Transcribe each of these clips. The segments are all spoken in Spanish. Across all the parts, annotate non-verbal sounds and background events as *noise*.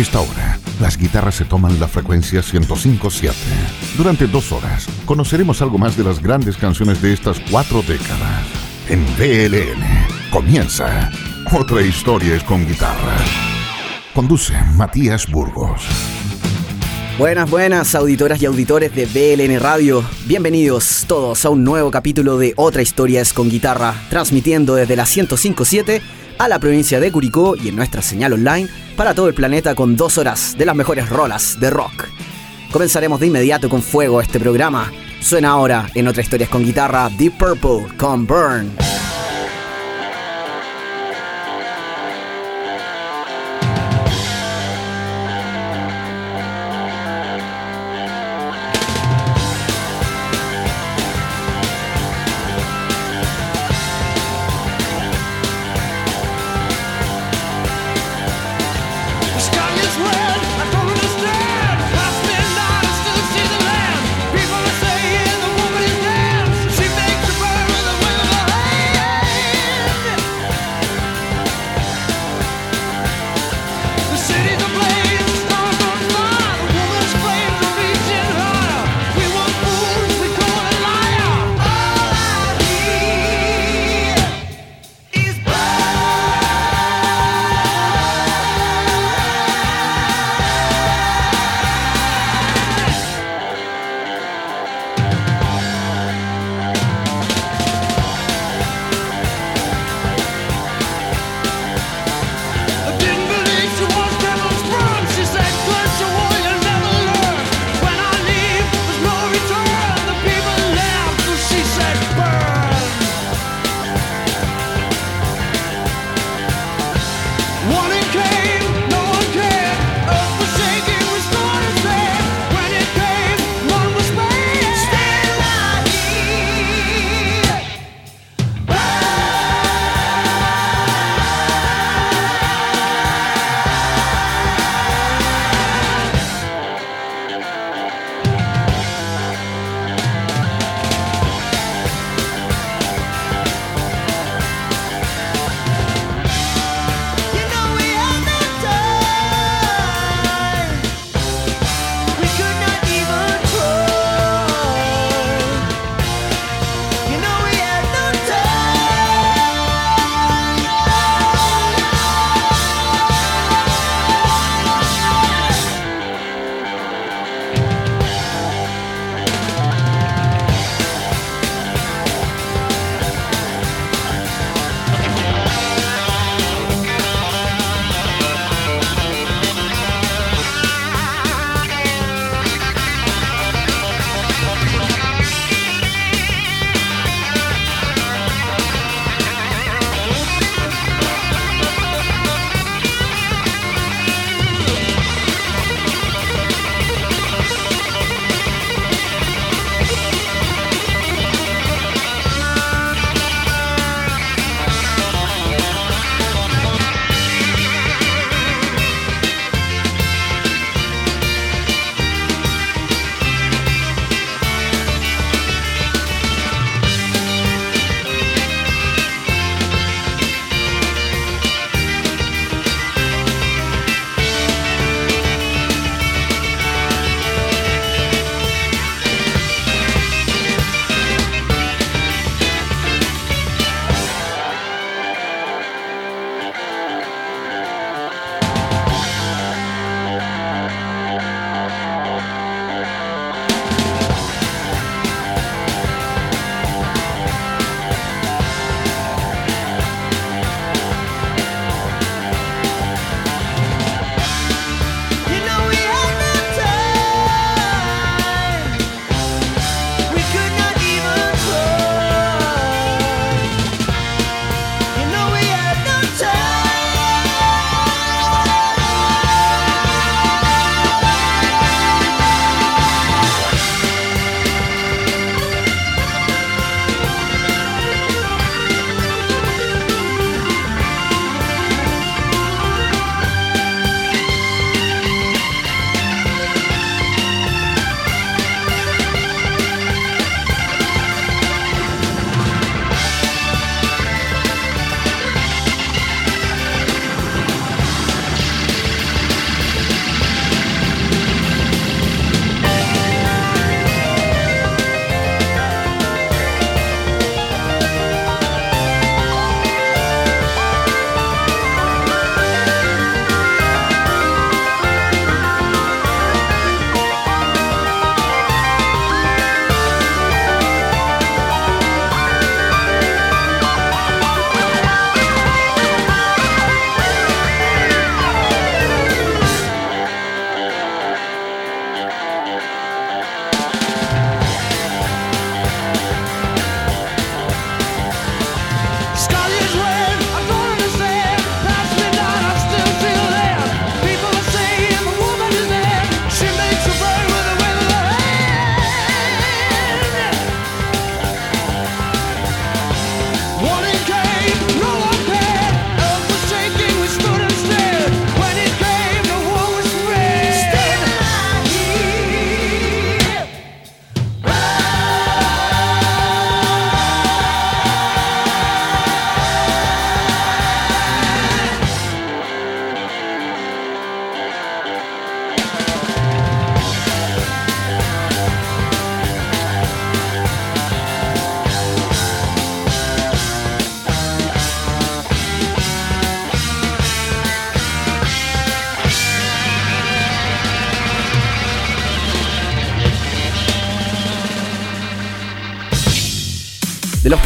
esta hora, las guitarras se toman la frecuencia 105.7. Durante dos horas, conoceremos algo más de las grandes canciones de estas cuatro décadas. En BLN comienza Otra historia es con guitarra. Conduce Matías Burgos. Buenas, buenas auditoras y auditores de BLN Radio. Bienvenidos todos a un nuevo capítulo de Otra historia es con guitarra, transmitiendo desde la 105.7 a la provincia de Curicó y en nuestra señal online para todo el planeta con dos horas de las mejores rolas de rock. Comenzaremos de inmediato con fuego este programa. Suena ahora en Otra historia es con guitarra Deep Purple con Burn.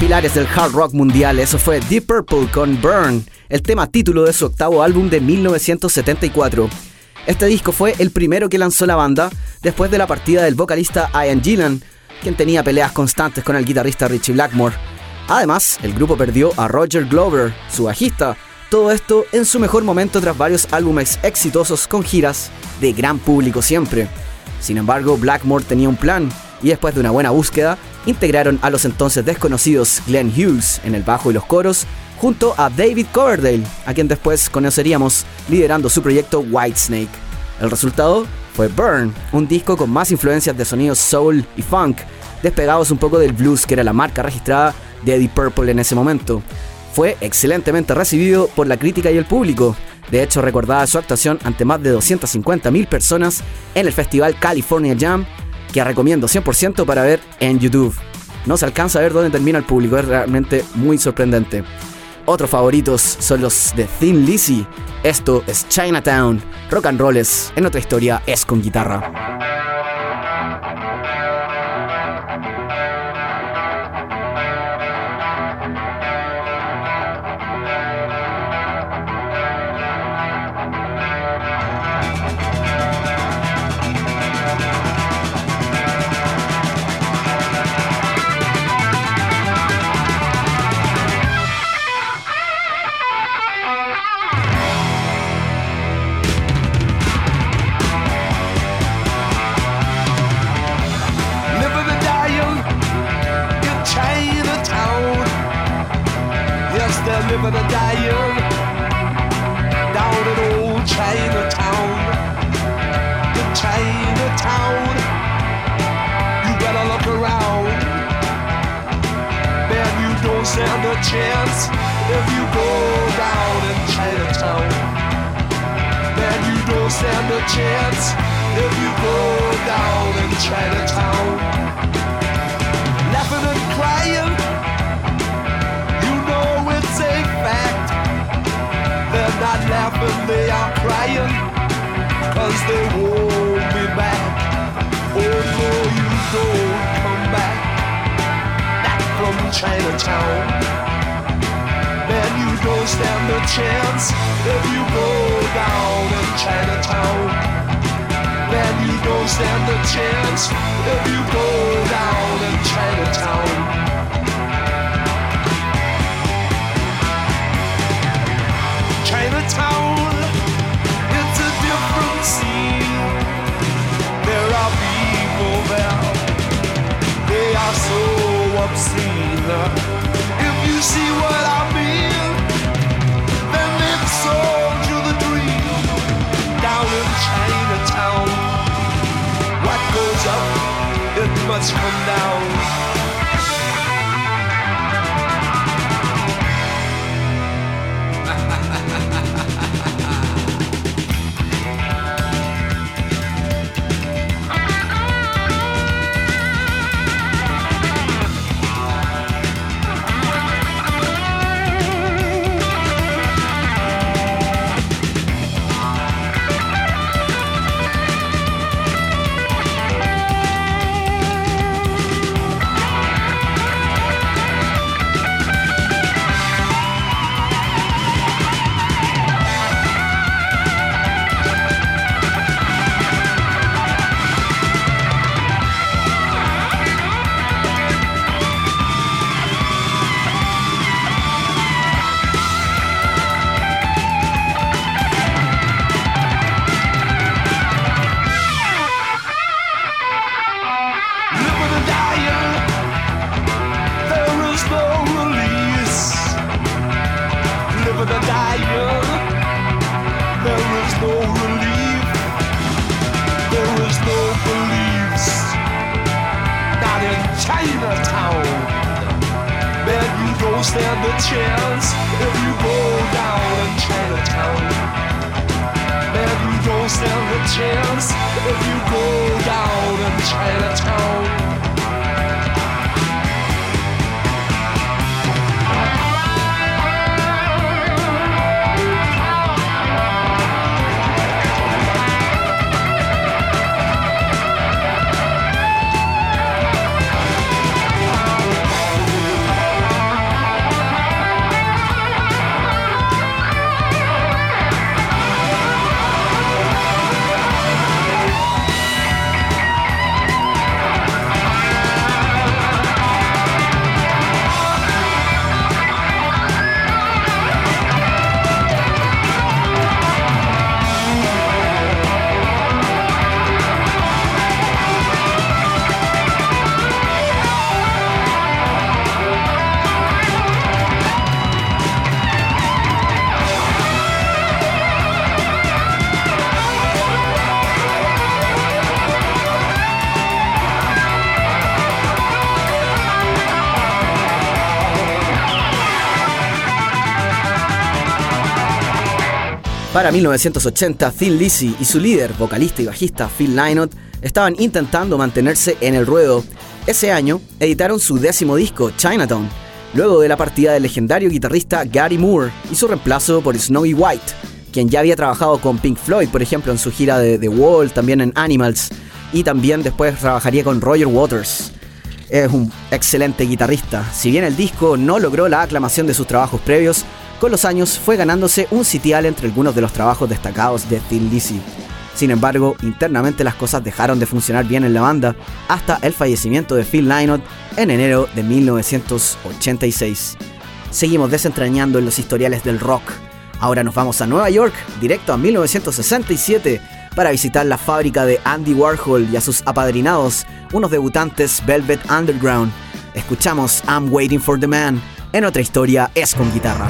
Del hard rock mundial. Eso fue Deep Purple con Burn, el tema título de su octavo álbum de 1974. Este disco fue el primero que lanzó la banda después de la partida del vocalista Ian Gillan, quien tenía peleas constantes con el guitarrista Richie Blackmore. Además, el grupo perdió a Roger Glover, su bajista, todo esto en su mejor momento tras varios álbumes exitosos con giras de gran público siempre. Sin embargo, Blackmore tenía un plan y después de una buena búsqueda, integraron a los entonces desconocidos Glenn Hughes en el bajo y los coros, junto a David Coverdale, a quien después conoceríamos liderando su proyecto Whitesnake. El resultado fue Burn, un disco con más influencias de sonidos soul y funk, despegados un poco del blues que era la marca registrada de Eddie Purple en ese momento. Fue excelentemente recibido por la crítica y el público. De hecho, recordaba su actuación ante más de 250.000 personas en el festival California Jam que recomiendo 100% para ver en YouTube. No se alcanza a ver dónde termina el público, es realmente muy sorprendente. Otros favoritos son los de Thin Lizzy. Esto es Chinatown. Rock and Rolls en otra historia es con guitarra. Stand a chance if you go down in Chinatown. Laughing and crying you know it's a fact. They're not laughing, they are crying, cause they won't be back. Oh no, you don't come back, back from Chinatown. Don't stand a chance if you go down in Chinatown. Man, you don't stand a chance if you go down in Chinatown. Chinatown, it's a different scene. There are people there, they are so obscene. From come down. don't stand a chance if you go down in Chinatown. Man, you don't stand a chance if you go down in Chinatown. Para 1980, Thin Lizzy y su líder, vocalista y bajista Phil Lynott, estaban intentando mantenerse en el ruedo. Ese año editaron su décimo disco, Chinatown, luego de la partida del legendario guitarrista Gary Moore y su reemplazo por Snowy White, quien ya había trabajado con Pink Floyd, por ejemplo, en su gira de The Wall, también en Animals, y también después trabajaría con Roger Waters. Es un excelente guitarrista. Si bien el disco no logró la aclamación de sus trabajos previos, con los años fue ganándose un sitial entre algunos de los trabajos destacados de Thin Lizzy. Sin embargo, internamente las cosas dejaron de funcionar bien en la banda hasta el fallecimiento de Phil Lynott en enero de 1986. Seguimos desentrañando en los historiales del rock. Ahora nos vamos a Nueva York, directo a 1967, para visitar la fábrica de Andy Warhol y a sus apadrinados, unos debutantes Velvet Underground. Escuchamos I'm Waiting for the Man. En otra historia es con guitarra.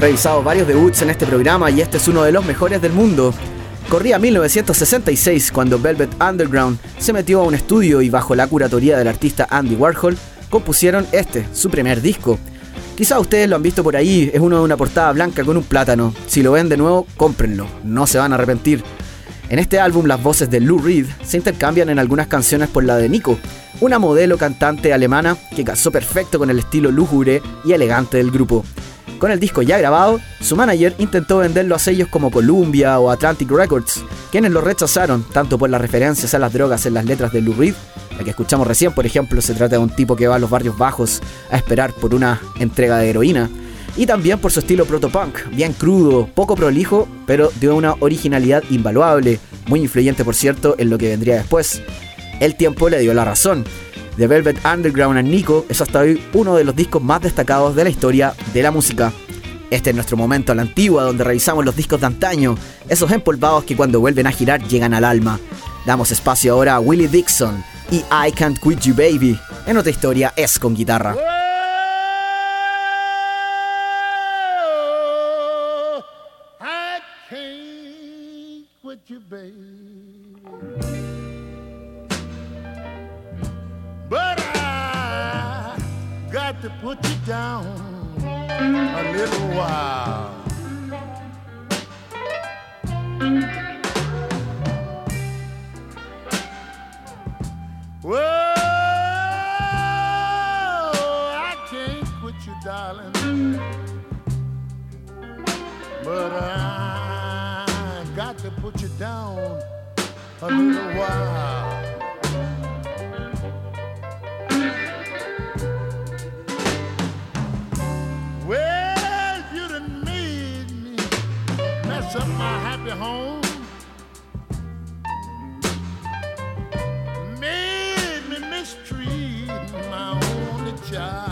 Revisado varios debuts en este programa y este es uno de los mejores del mundo. Corría 1966 cuando Velvet Underground se metió a un estudio y bajo la curatoría del artista Andy Warhol compusieron este, su primer disco. Quizá ustedes lo han visto por ahí, es uno de una portada blanca con un plátano. Si lo ven de nuevo, cómprenlo, no se van a arrepentir. En este álbum las voces de Lou Reed se intercambian en algunas canciones por la de Nico, una modelo cantante alemana que casó perfecto con el estilo lúgubre y elegante del grupo. Con el disco ya grabado, su manager intentó venderlo a sellos como Columbia o Atlantic Records, quienes lo rechazaron tanto por las referencias a las drogas en las letras de Lou Reed, la que escuchamos recién, por ejemplo, se trata de un tipo que va a los barrios bajos a esperar por una entrega de heroína, y también por su estilo protopunk, bien crudo, poco prolijo, pero de una originalidad invaluable, muy influyente por cierto en lo que vendría después. El tiempo le dio la razón. The Velvet Underground and Nico es hasta hoy uno de los discos más destacados de la historia de la música. Este es nuestro momento a la antigua donde revisamos los discos de antaño, esos empolvados que cuando vuelven a girar llegan al alma. Damos espacio ahora a Willie Dixon y I Can't Quit You Baby. En otra historia es con guitarra. to put you down a little while. Whoa, I can't quit you, darling, but I got to put you down a little while. up my happy home. Made me mistreat my only child.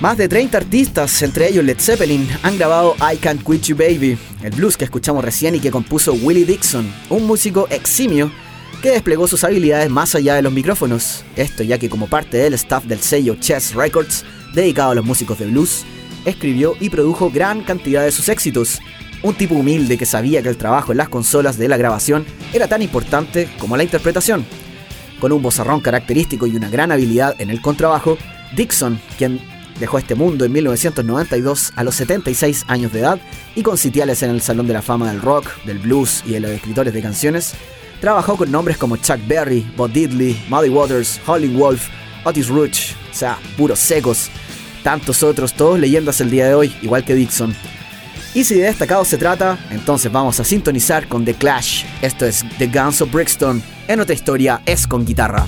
Más de 30 artistas, entre ellos Led Zeppelin, han grabado I Can't Quit You Baby, el blues que escuchamos recién y que compuso Willie Dixon, un músico eximio que desplegó sus habilidades más allá de los micrófonos. Esto ya que como parte del staff del sello Chess Records, dedicado a los músicos de blues, escribió y produjo gran cantidad de sus éxitos. Un tipo humilde que sabía que el trabajo en las consolas de la grabación era tan importante como la interpretación. Con un vozarrón característico y una gran habilidad en el contrabajo, Dixon, quien Dejó este mundo en 1992 a los 76 años de edad y con sitiales en el Salón de la Fama del Rock, del Blues y de los escritores de canciones. Trabajó con nombres como Chuck Berry, Bob Diddley, Muddy Waters, Holly Wolf, Otis Ruch, o sea, puros secos. Tantos otros, todos leyendas el día de hoy, igual que Dixon. Y si de destacado se trata, entonces vamos a sintonizar con The Clash. Esto es The Guns of Brixton. En otra historia es con guitarra.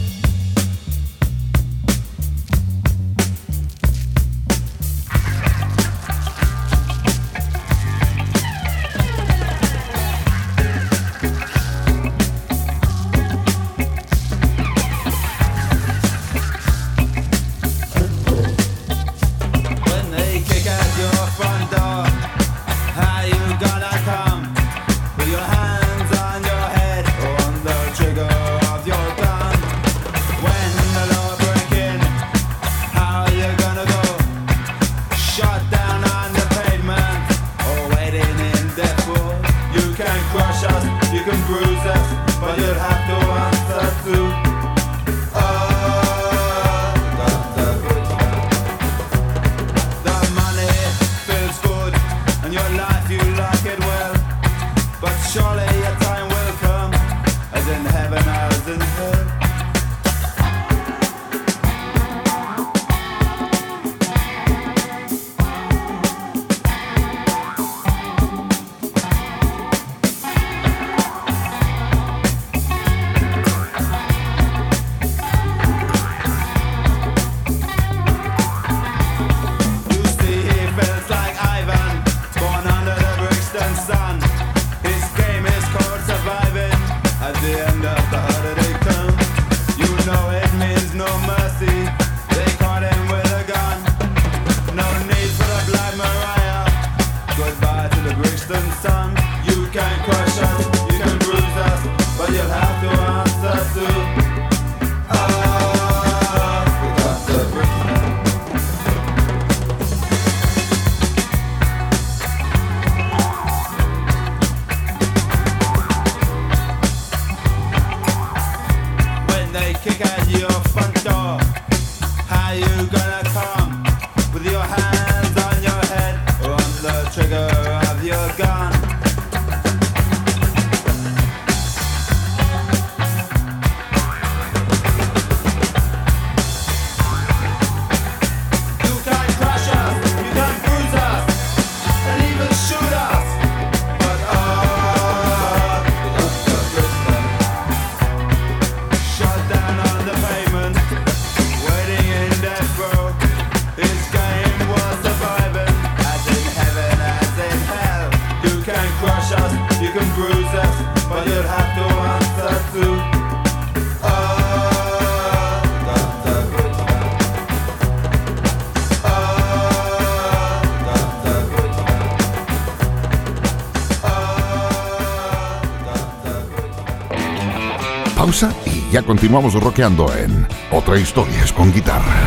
Y ya continuamos rockeando en Otra Historias con Guitarra.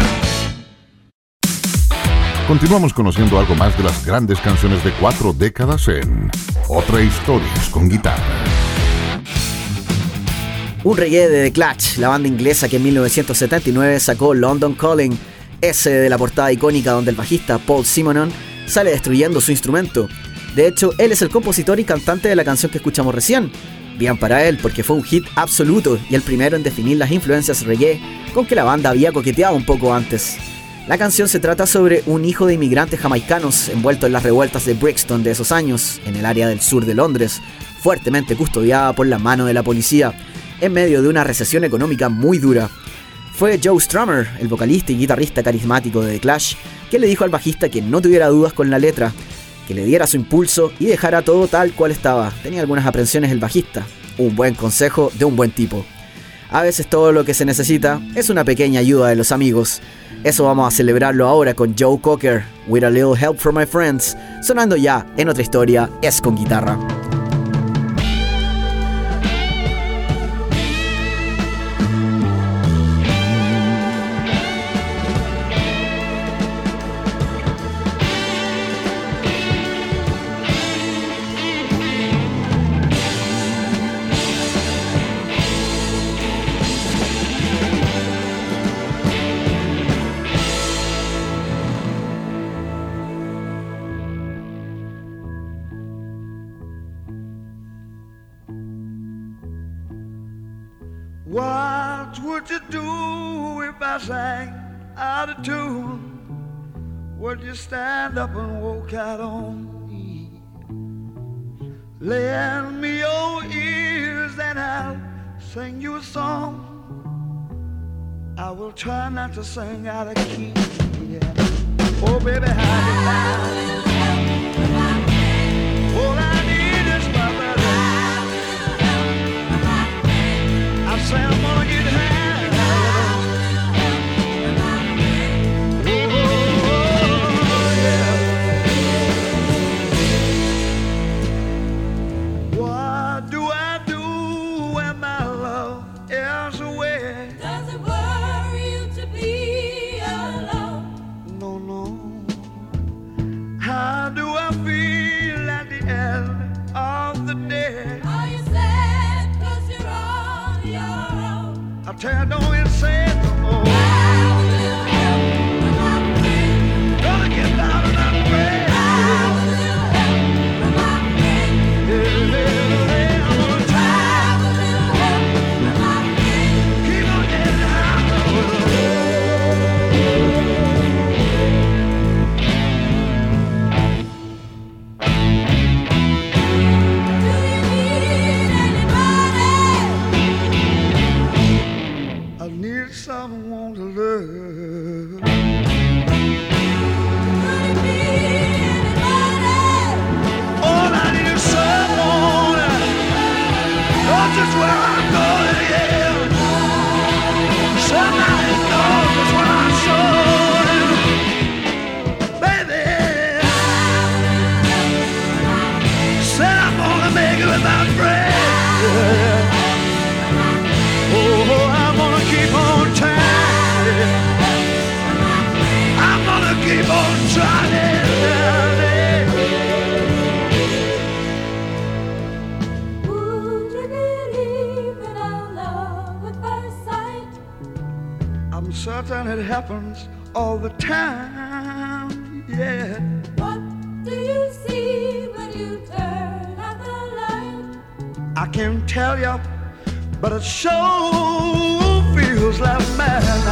Continuamos conociendo algo más de las grandes canciones de cuatro décadas en Otra Historias con Guitarra. Un reggae de The Clutch, la banda inglesa que en 1979 sacó London Calling, ese de la portada icónica donde el bajista Paul Simonon sale destruyendo su instrumento. De hecho, él es el compositor y cantante de la canción que escuchamos recién, Bien para él, porque fue un hit absoluto y el primero en definir las influencias reggae con que la banda había coqueteado un poco antes. La canción se trata sobre un hijo de inmigrantes jamaicanos envuelto en las revueltas de Brixton de esos años, en el área del sur de Londres, fuertemente custodiada por la mano de la policía, en medio de una recesión económica muy dura. Fue Joe Strummer, el vocalista y guitarrista carismático de The Clash, que le dijo al bajista que no tuviera dudas con la letra, que le diera su impulso y dejara todo tal cual estaba. Tenía algunas aprensiones el bajista. Un buen consejo de un buen tipo. A veces todo lo que se necesita es una pequeña ayuda de los amigos. Eso vamos a celebrarlo ahora con Joe Cocker, With a Little Help from My Friends, sonando ya en otra historia, es con guitarra. Not to sing out of key. Yeah. Oh, baby, how you tear down friends. Oh, I'm gonna keep on trying. I'm gonna keep on trying. Certain it happens all the time, yeah. can't tell you, but it sure feels like madness.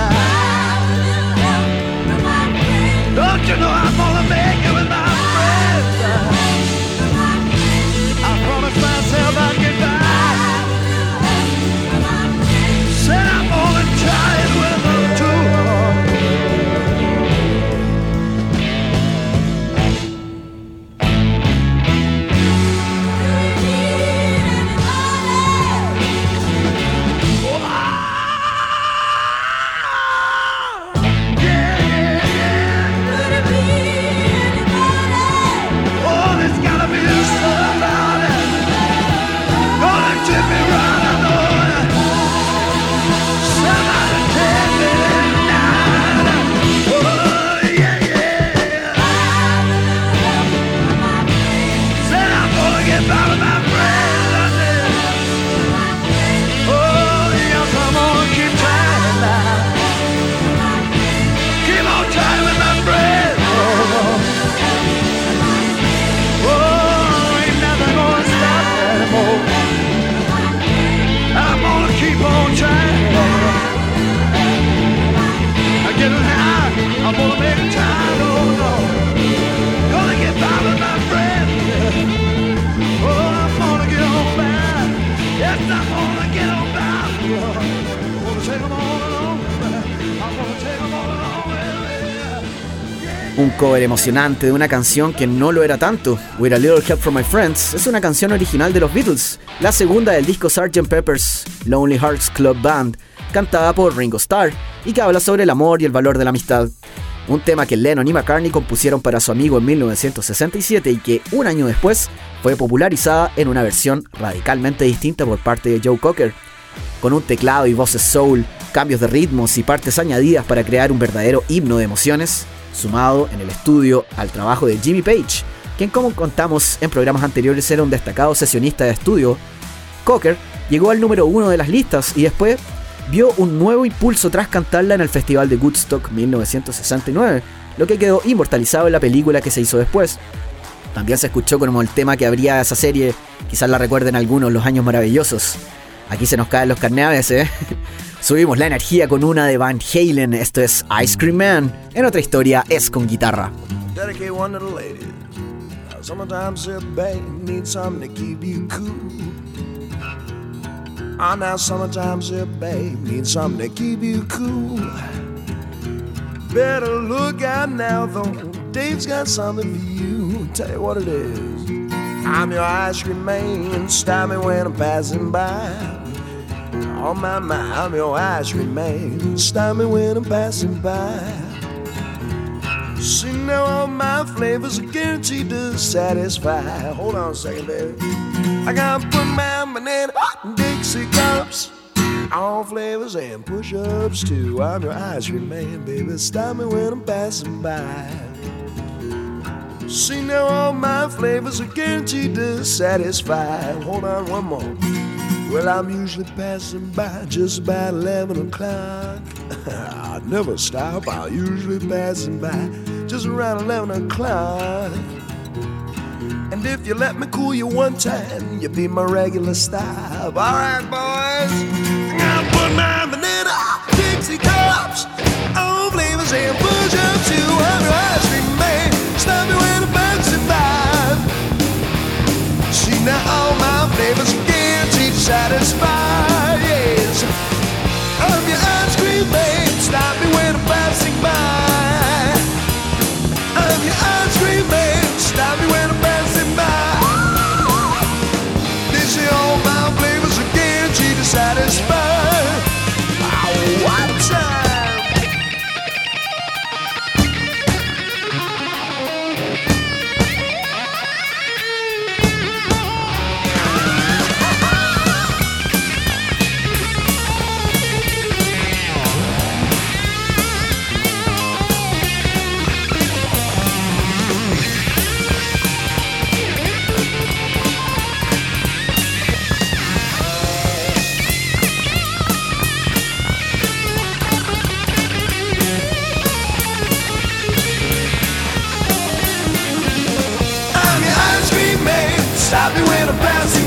Don't you know I'm gonna make it? Cover emocionante de una canción que no lo era tanto. With a Little Help from My Friends es una canción original de los Beatles, la segunda del disco Sgt. Pepper's Lonely Hearts Club Band, cantada por Ringo Starr, y que habla sobre el amor y el valor de la amistad. Un tema que Lennon y McCartney compusieron para su amigo en 1967 y que un año después fue popularizada en una versión radicalmente distinta por parte de Joe Cocker, con un teclado y voces soul, cambios de ritmos y partes añadidas para crear un verdadero himno de emociones, sumado en el estudio al trabajo de Jimmy Page, quien como contamos en programas anteriores era un destacado sesionista de estudio. Cocker llegó al número uno de las listas y después vio un nuevo impulso tras cantarla en el Festival de Woodstock 1969, lo que quedó inmortalizado en la película que se hizo después. También se escuchó como el tema que abría esa serie, quizás la recuerden algunos, Los Años Maravillosos. Aquí se nos caen los carneaves, ¿eh? *laughs* Subimos la energía con una de Van Halen, esto es Ice Cream Man. En otra historia es con guitarra. Ah, now sometimes your babe needs something to keep you cool. Better look out now, though. Dave's got something for you. Tell you what it is. I'm your ice cream man. Stop me when I'm passing by. On my mind, I'm your ice cream man. Stop me when I'm passing by. See now all my flavors are guaranteed to satisfy. Hold on a second, baby. I gotta put my banana Dixie cups. All flavors and push-ups too. I'm your ice cream man, baby. Stop me when I'm passing by. See now all my flavors are guaranteed to satisfy. Hold on one more. Well, I'm usually passing by just about 11 o'clock. *laughs* I never stop, I'm usually passing by just around 11 o'clock. And if you let me cool you one time, you'll be my regular stop. Alright, boys. Now put my banana Dixie cups on flavors and push up to ice cream man. Stop me when I'm. See now satisfied.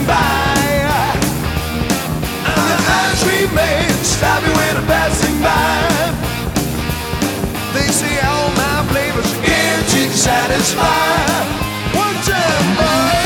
By. I'm your ice cream man. Stop me when I'm passing by. They say all my flavors guaranteed to satisfy. One time, boys.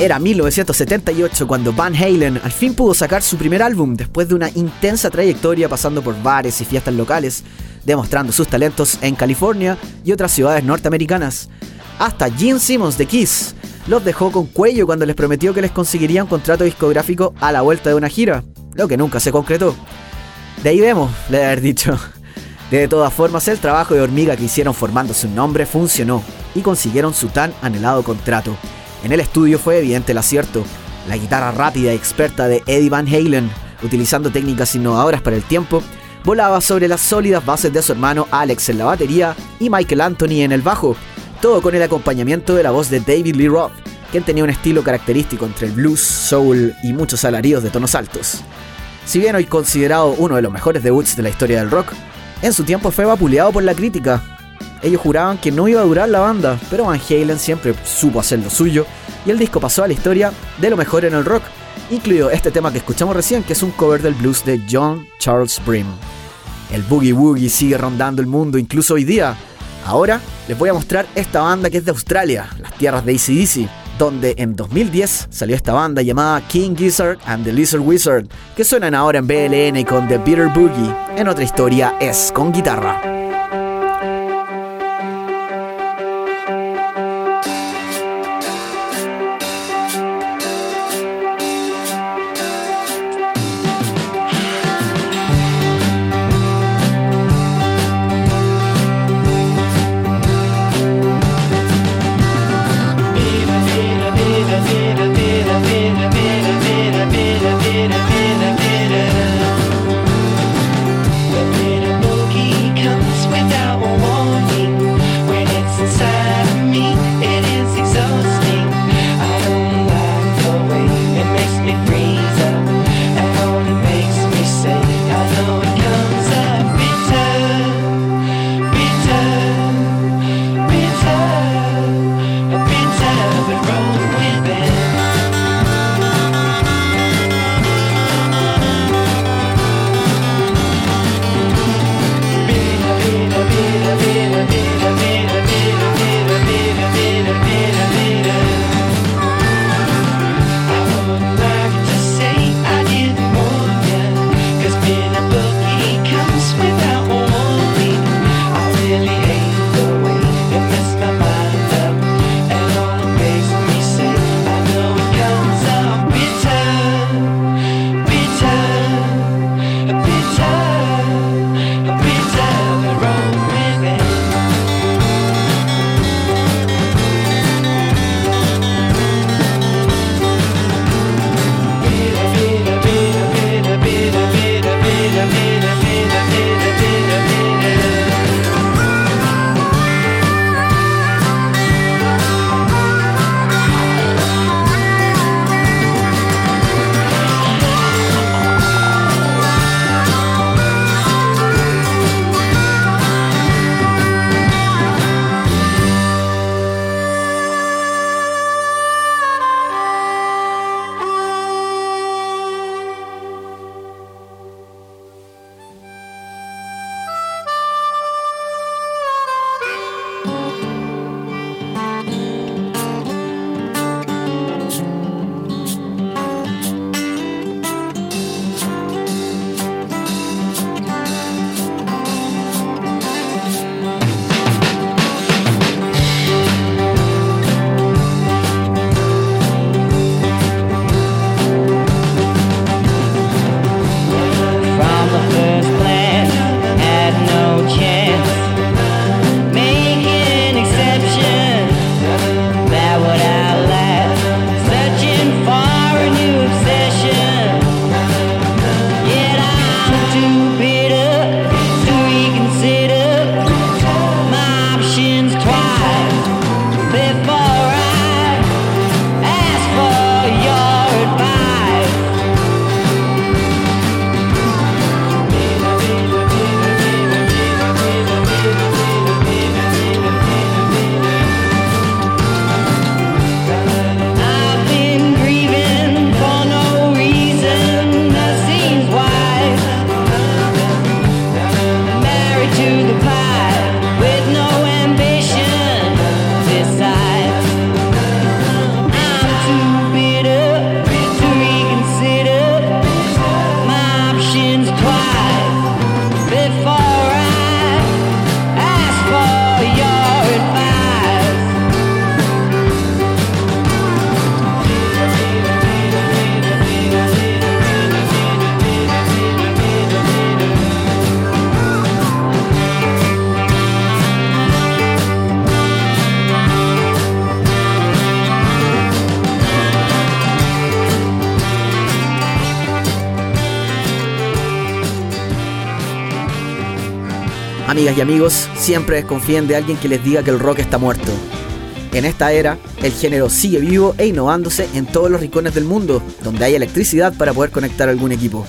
Era 1978 cuando Van Halen al fin pudo sacar su primer álbum después de una intensa trayectoria pasando por bares y fiestas locales, demostrando sus talentos en California y otras ciudades norteamericanas. Hasta Gene Simmons de Kiss los dejó con cuello cuando les prometió que les conseguiría un contrato discográfico a la vuelta de una gira, lo que nunca se concretó. De ahí vemos, le haber dicho. *laughs* De todas formas, el trabajo de hormiga que hicieron formando su nombre funcionó y consiguieron su tan anhelado contrato. En el estudio fue evidente el acierto. La guitarra rápida y experta de Eddie Van Halen, utilizando técnicas innovadoras para el tiempo, volaba sobre las sólidas bases de su hermano Alex en la batería y Michael Anthony en el bajo, todo con el acompañamiento de la voz de David Lee Roth, quien tenía un estilo característico entre el blues, soul y muchos alaridos de tonos altos. Si bien hoy considerado uno de los mejores debuts de la historia del rock, en su tiempo fue vapuleado por la crítica. Ellos juraban que no iba a durar la banda, pero Van Halen siempre supo hacer lo suyo y el disco pasó a la historia de lo mejor en el rock, incluido este tema que escuchamos recién, que es un cover del blues de John Charles Brim. El boogie woogie sigue rondando el mundo incluso hoy día. Ahora les voy a mostrar esta banda que es de Australia, las tierras de ACDC, donde en 2010 salió esta banda llamada King Gizzard and the Lizard Wizard, que suenan ahora en BLN con The Bitter Boogie. En otra historia es con guitarra. Y amigos, siempre desconfíen de alguien que les diga que el rock está muerto. En esta era, el género sigue vivo e innovándose en todos los rincones del mundo, donde hay electricidad para poder conectar algún equipo.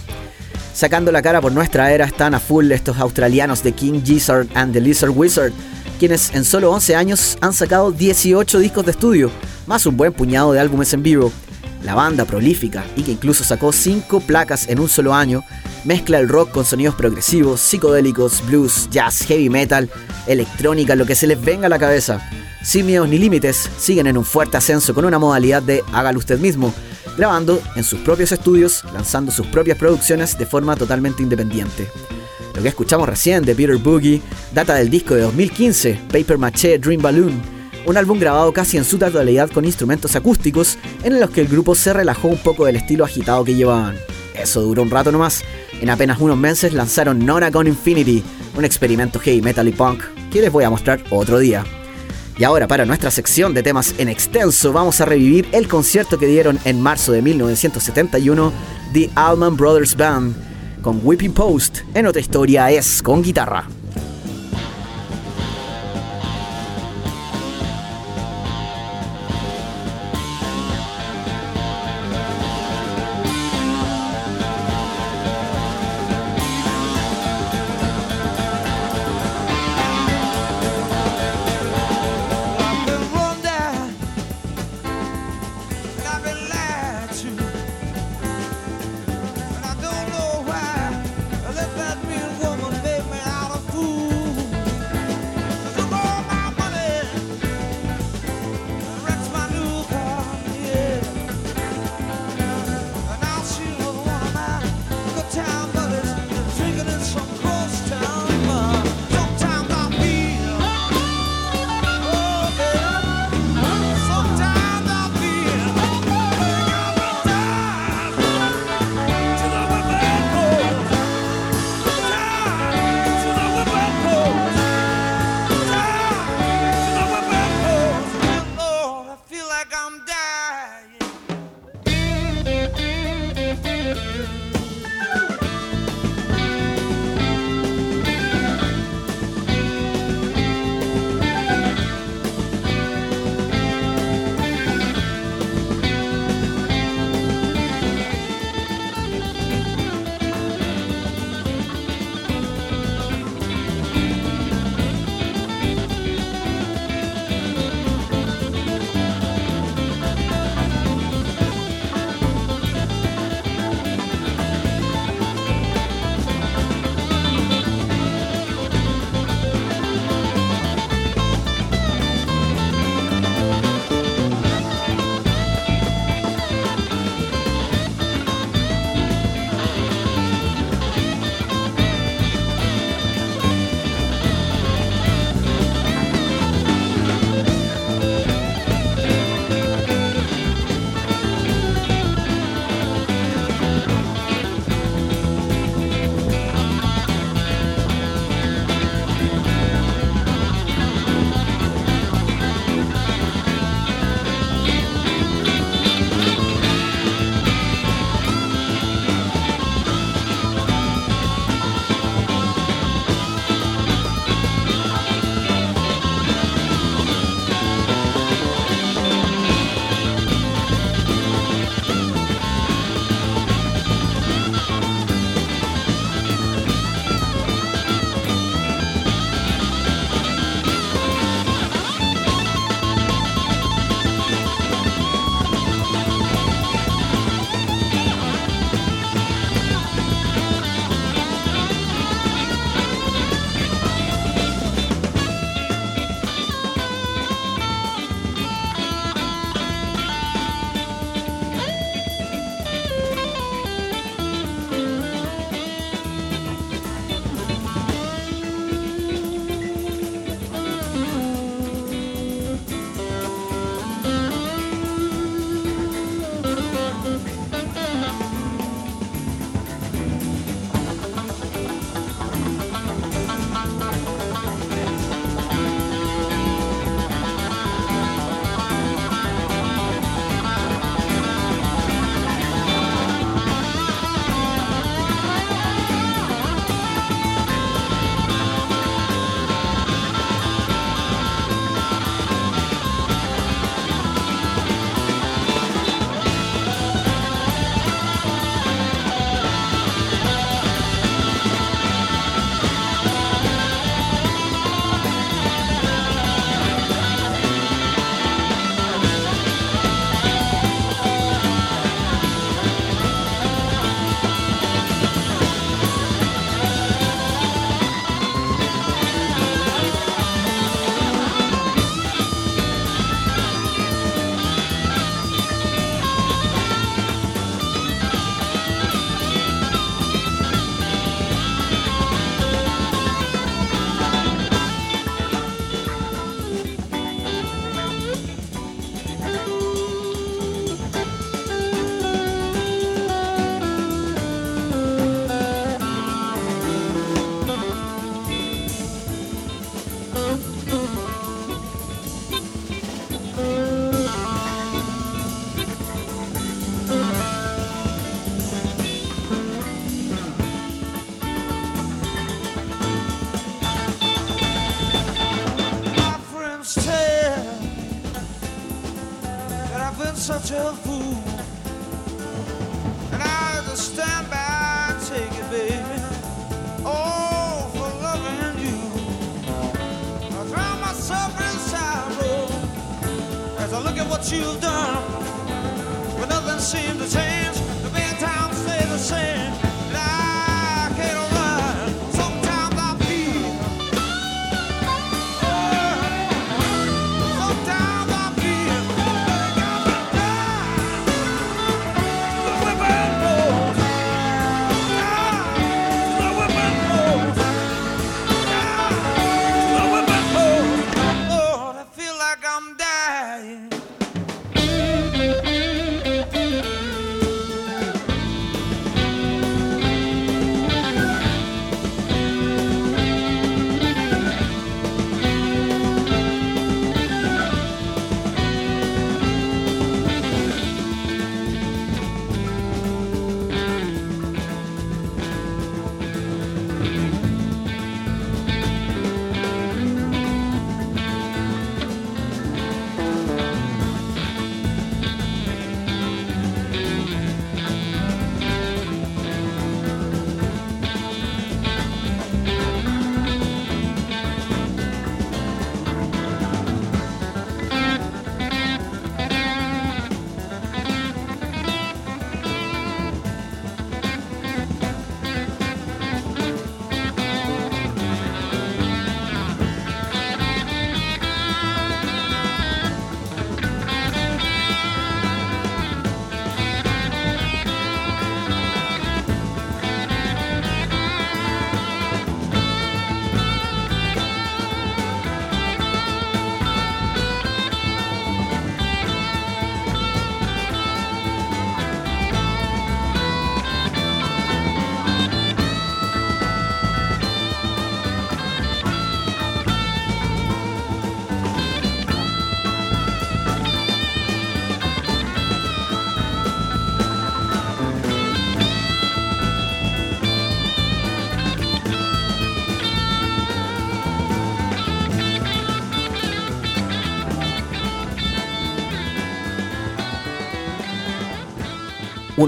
Sacando la cara por nuestra era están a full estos australianos de King Gizzard and the Lizard Wizard, quienes en solo 11 años han sacado 18 discos de estudio, más un buen puñado de álbumes en vivo. La banda prolífica y que incluso sacó 5 placas en un solo año, mezcla el rock con sonidos progresivos, psicodélicos, blues, jazz, heavy metal, electrónica, lo que se les venga a la cabeza. Sin miedos ni límites, siguen en un fuerte ascenso con una modalidad de hágalo usted mismo, grabando en sus propios estudios, lanzando sus propias producciones de forma totalmente independiente. Lo que escuchamos recién de Peter Boogie data del disco de 2015, Paper Maché Dream Balloon, un álbum grabado casi en su totalidad con instrumentos acústicos en los que el grupo se relajó un poco del estilo agitado que llevaban. Eso duró un rato nomás. En apenas unos meses lanzaron Nona Gone Infinity, un experimento heavy metal y punk que les voy a mostrar otro día. Y ahora para nuestra sección de temas en extenso vamos a revivir el concierto que dieron en marzo de 1971 The Allman Brothers Band con Whipping Post. En otra historia es con guitarra. What you've done. But nothing seemed to change.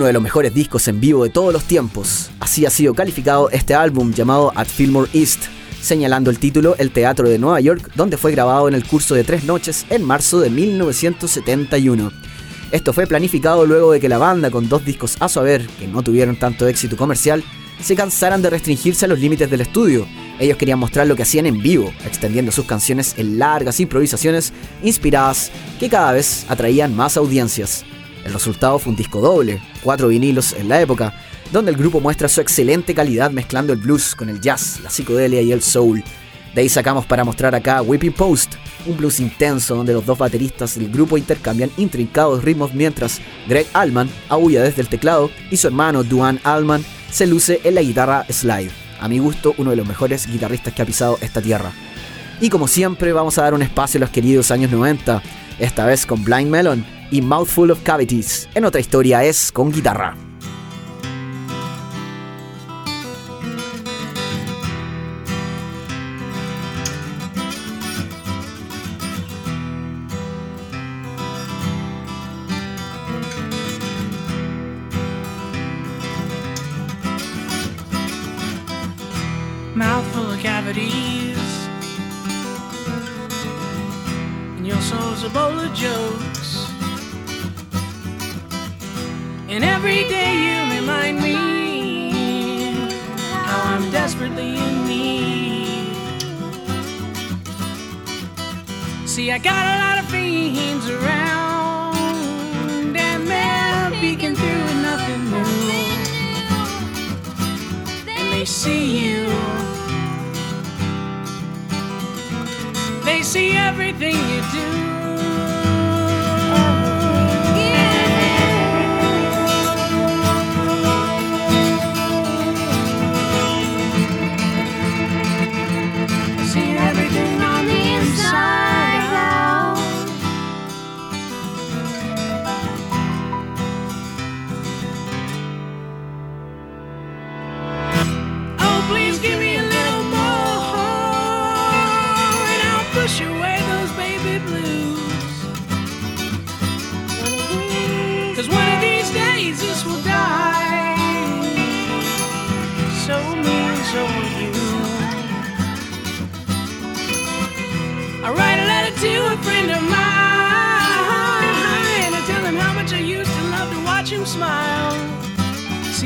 Uno de los mejores discos en vivo de todos los tiempos. Así ha sido calificado este álbum llamado At Fillmore East, señalando el título El Teatro de Nueva York, donde fue grabado en el curso de tres noches en marzo de 1971. Esto fue planificado luego de que la banda, con dos discos a su haber que no tuvieron tanto éxito comercial, se cansaran de restringirse a los límites del estudio. Ellos querían mostrar lo que hacían en vivo, extendiendo sus canciones en largas improvisaciones inspiradas que cada vez atraían más audiencias. El resultado fue un disco doble, cuatro vinilos en la época, donde el grupo muestra su excelente calidad mezclando el blues con el jazz, la psicodelia y el soul. De ahí sacamos para mostrar acá Whipping Post, un blues intenso donde los dos bateristas del grupo intercambian intrincados ritmos mientras Greg Allman aúlla desde el teclado y su hermano Duane Allman se luce en la guitarra slide. A mi gusto, uno de los mejores guitarristas que ha pisado esta tierra. Y como siempre, vamos a dar un espacio a los queridos años 90, esta vez con Blind Melon y Mouthful of Cavities. En otra historia es con guitarra. mouthful of cavities. And your soul's a bowl of jokes. And every day you remind me how I'm desperately in need. See, I got a lot of fiends around, and they're peeking through with nothing new and they see you. They see everything you do.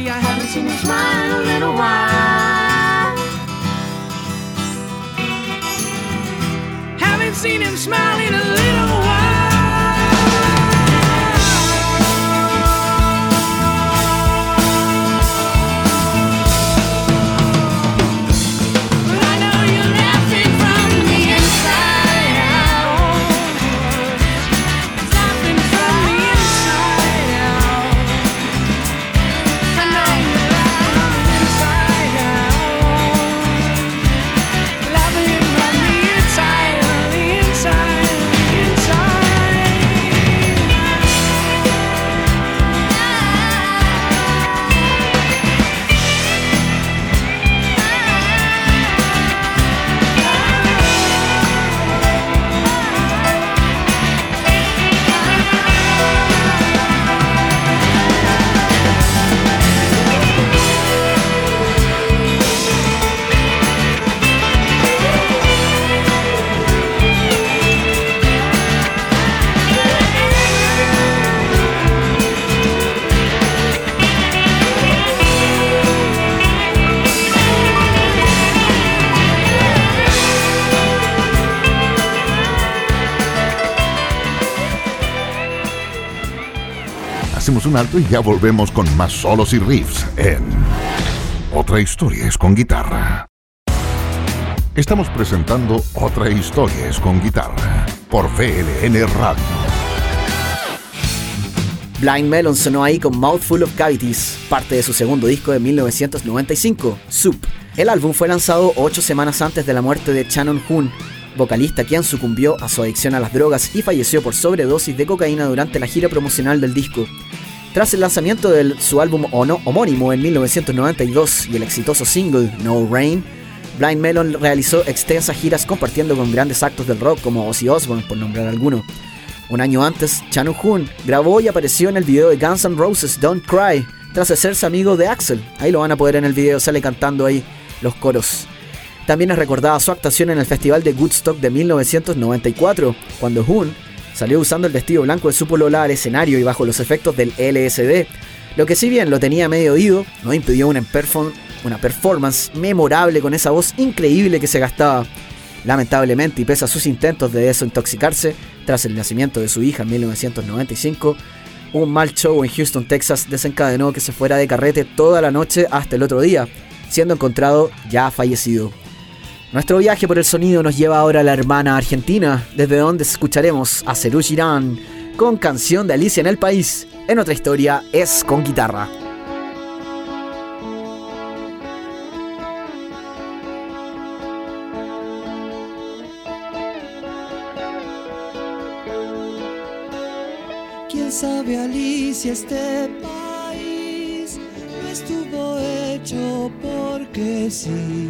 I haven't seen him smile in a little while. Haven't seen him smile in a little while. Alto y ya volvemos con más solos y riffs en Otra historia es con guitarra. Estamos presentando Otra historia es con guitarra por VLN Radio. Blind Melon sonó ahí con Mouthful of Cavities, parte de su segundo disco de 1995, Soup. El álbum fue lanzado ocho semanas antes de la muerte de Shannon Hoon, vocalista quien sucumbió a su adicción a las drogas y falleció por sobredosis de cocaína durante la gira promocional del disco. Tras el lanzamiento de su álbum ono- homónimo en 1992 y el exitoso single No Rain, Blind Melon realizó extensas giras compartiendo con grandes actos del rock como Ozzy Osbourne, por nombrar alguno. Un año antes, Chanu Hoon grabó y apareció en el video de Guns N' Roses Don't Cry, tras hacerse amigo de Axel. Ahí lo van a poder en el video, sale cantando ahí los coros. También es recordada su actuación en el Festival de Woodstock de 1994, cuando Hoon salió usando el vestido blanco de su polola al escenario y bajo los efectos del LSD, lo que si bien lo tenía medio oído, no impidió una, una performance memorable con esa voz increíble que se gastaba. Lamentablemente, y pese a sus intentos de desintoxicarse, tras el nacimiento de su hija en 1995, un mal show en Houston, Texas desencadenó que se fuera de carrete toda la noche hasta el otro día, siendo encontrado ya fallecido. Nuestro viaje por el sonido nos lleva ahora a la hermana Argentina, desde donde escucharemos a Cerú Girán con canción de Alicia en el País. En otra historia es con guitarra. ¿Quién sabe, Alicia, este país no estuvo hecho porque sí?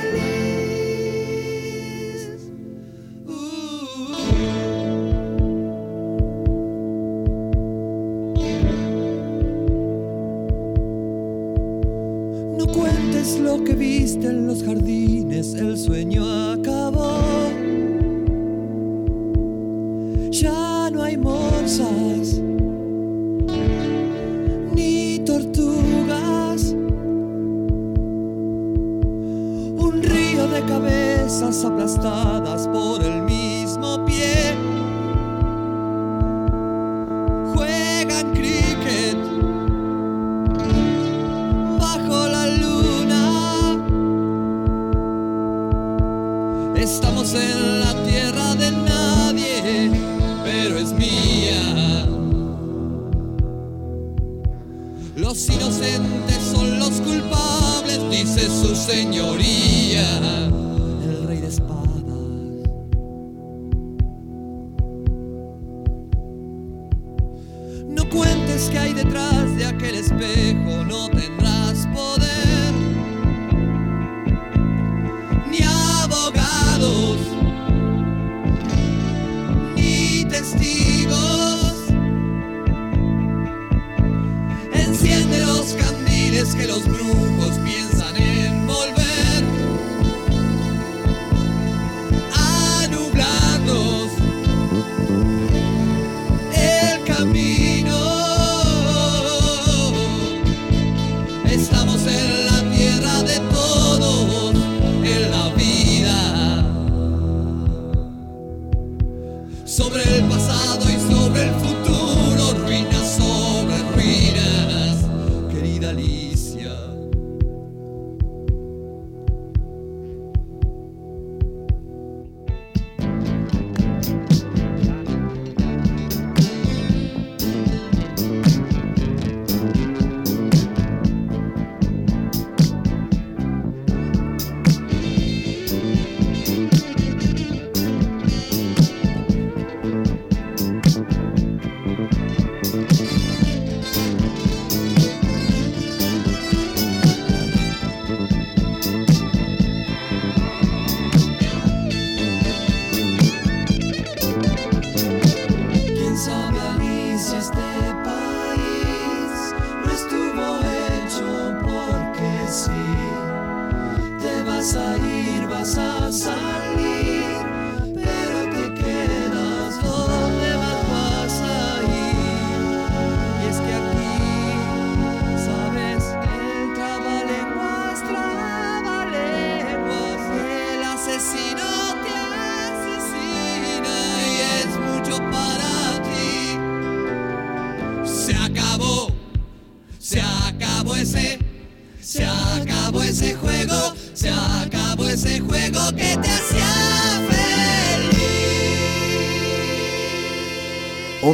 En los jardines, el sueño acabó. Ya no hay morsas ni tortugas. Un río de cabezas aplastadas por el dice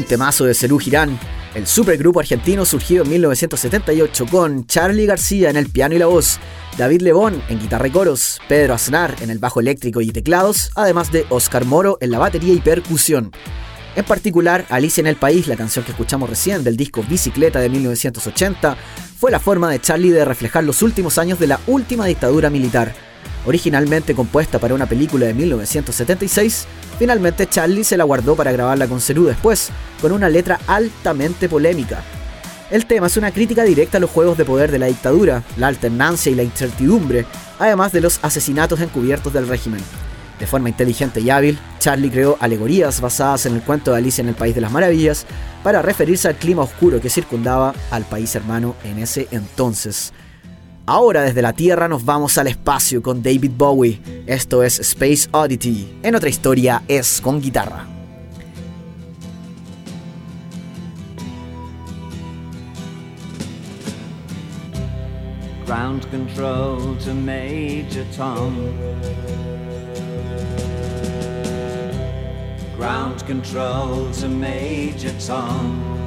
temazo de Cerú Girán, el supergrupo argentino surgido en 1978 con Charlie García en el piano y la voz, David Lebón en guitarra y coros, Pedro Aznar en el bajo eléctrico y teclados, además de Oscar Moro en la batería y percusión. En particular, Alicia en el País, la canción que escuchamos recién del disco Bicicleta de 1980, fue la forma de Charlie de reflejar los últimos años de la última dictadura militar. Originalmente compuesta para una película de 1976, finalmente Charlie se la guardó para grabarla con Cerú después, con una letra altamente polémica. El tema es una crítica directa a los juegos de poder de la dictadura, la alternancia y la incertidumbre, además de los asesinatos encubiertos del régimen. De forma inteligente y hábil, Charlie creó alegorías basadas en el cuento de Alicia en el País de las Maravillas para referirse al clima oscuro que circundaba al país hermano en ese entonces. Ahora desde la Tierra nos vamos al espacio con David Bowie. Esto es Space Oddity. En otra historia es con guitarra. Ground control to Major Tom. Ground control to Major Tom.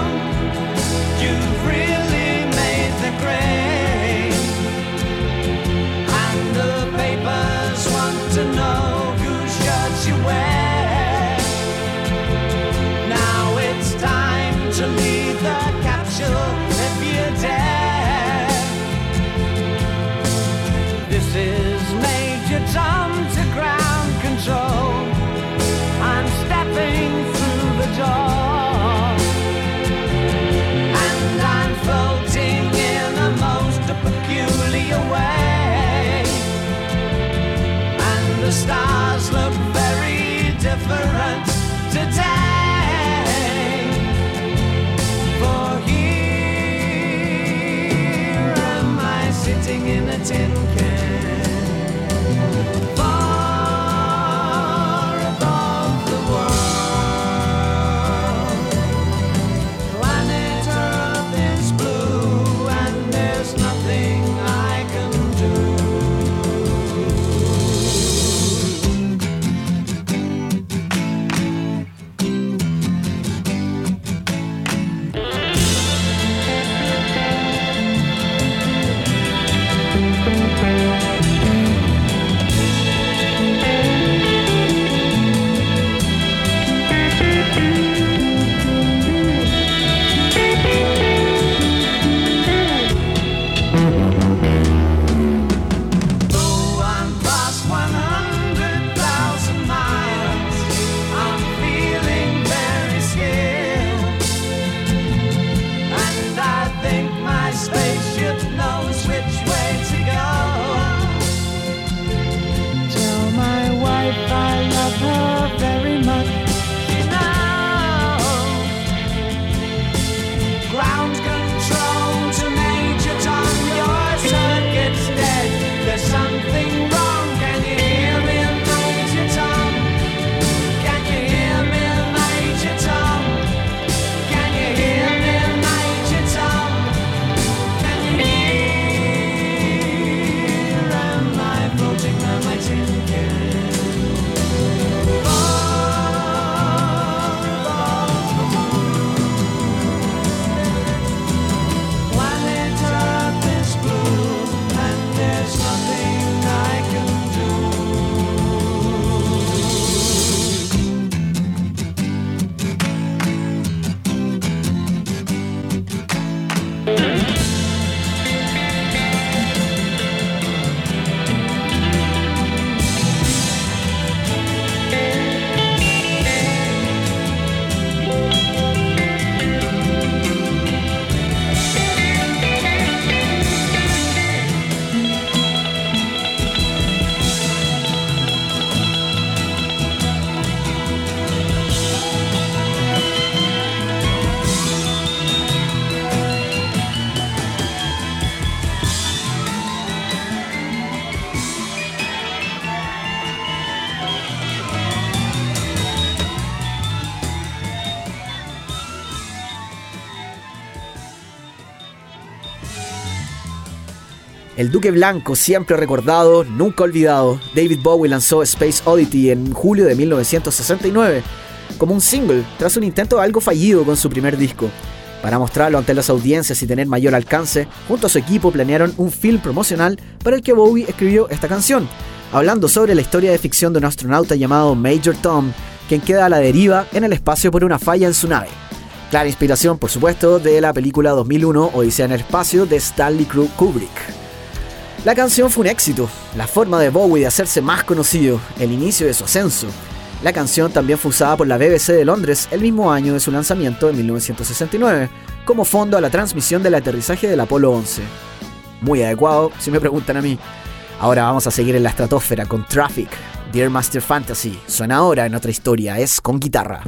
Duque Blanco, siempre recordado, nunca olvidado, David Bowie lanzó Space Oddity en julio de 1969 como un single tras un intento algo fallido con su primer disco. Para mostrarlo ante las audiencias y tener mayor alcance, junto a su equipo planearon un film promocional para el que Bowie escribió esta canción, hablando sobre la historia de ficción de un astronauta llamado Major Tom, quien queda a la deriva en el espacio por una falla en su nave. Clara inspiración, por supuesto, de la película 2001 Odisea en el espacio de Stanley Kubrick. La canción fue un éxito, la forma de Bowie de hacerse más conocido, el inicio de su ascenso. La canción también fue usada por la BBC de Londres el mismo año de su lanzamiento en 1969, como fondo a la transmisión del aterrizaje del Apolo 11. Muy adecuado, si me preguntan a mí. Ahora vamos a seguir en la estratosfera con Traffic. Dear Master Fantasy suena ahora en otra historia, es con guitarra.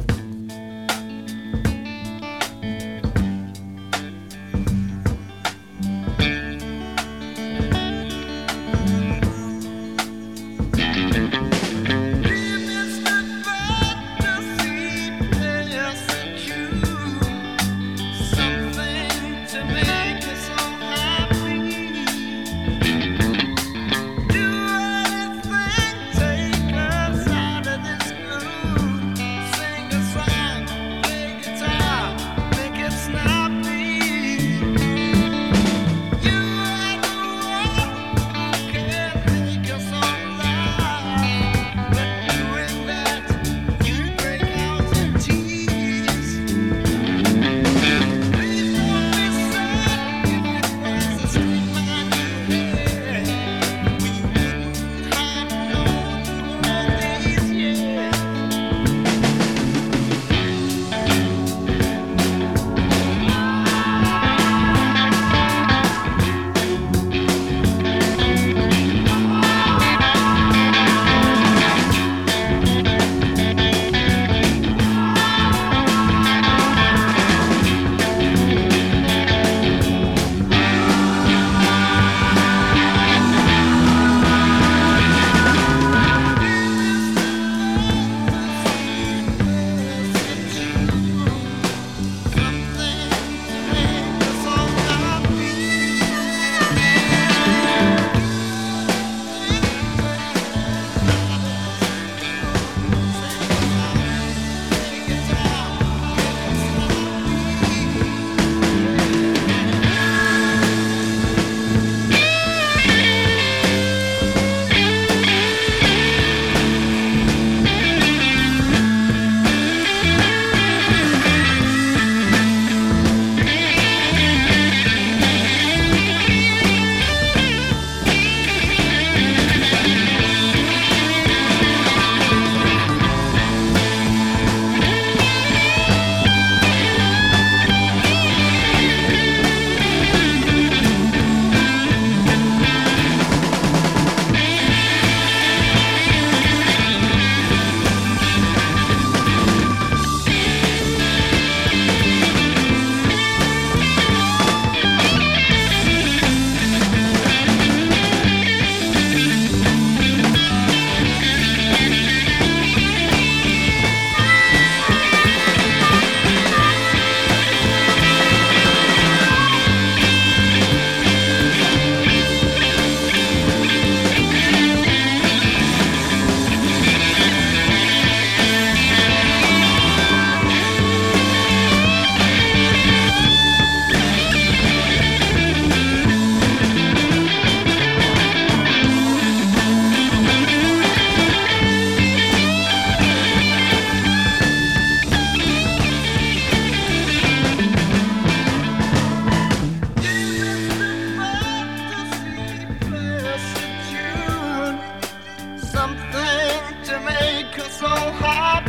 so hot.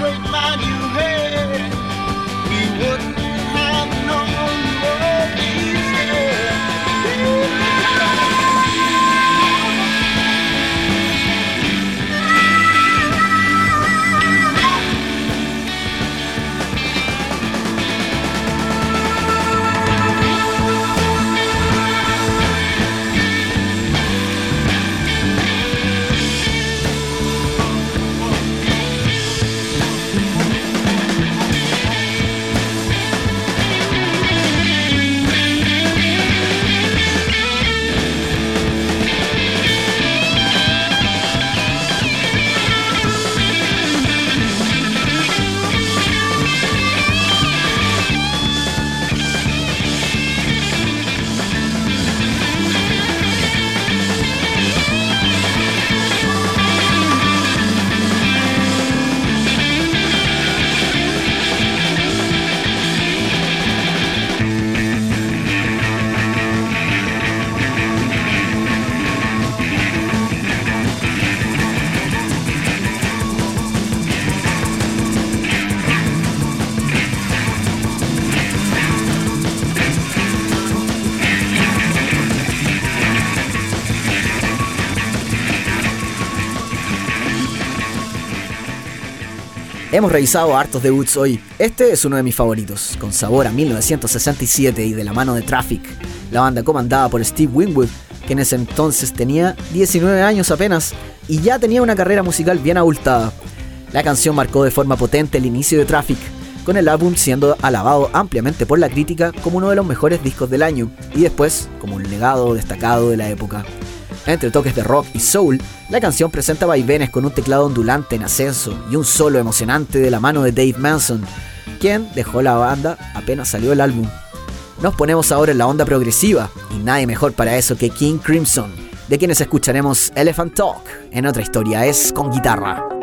Straight line you had. We wouldn't Hemos revisado hartos debuts hoy. Este es uno de mis favoritos, con sabor a 1967 y de la mano de Traffic, la banda comandada por Steve Winwood, que en ese entonces tenía 19 años apenas y ya tenía una carrera musical bien abultada. La canción marcó de forma potente el inicio de Traffic, con el álbum siendo alabado ampliamente por la crítica como uno de los mejores discos del año y después como un legado destacado de la época. Entre toques de rock y soul, la canción presenta vaivenes con un teclado ondulante en ascenso y un solo emocionante de la mano de Dave Manson, quien dejó la banda apenas salió el álbum. Nos ponemos ahora en la onda progresiva y nadie mejor para eso que King Crimson, de quienes escucharemos Elephant Talk en otra historia es con guitarra.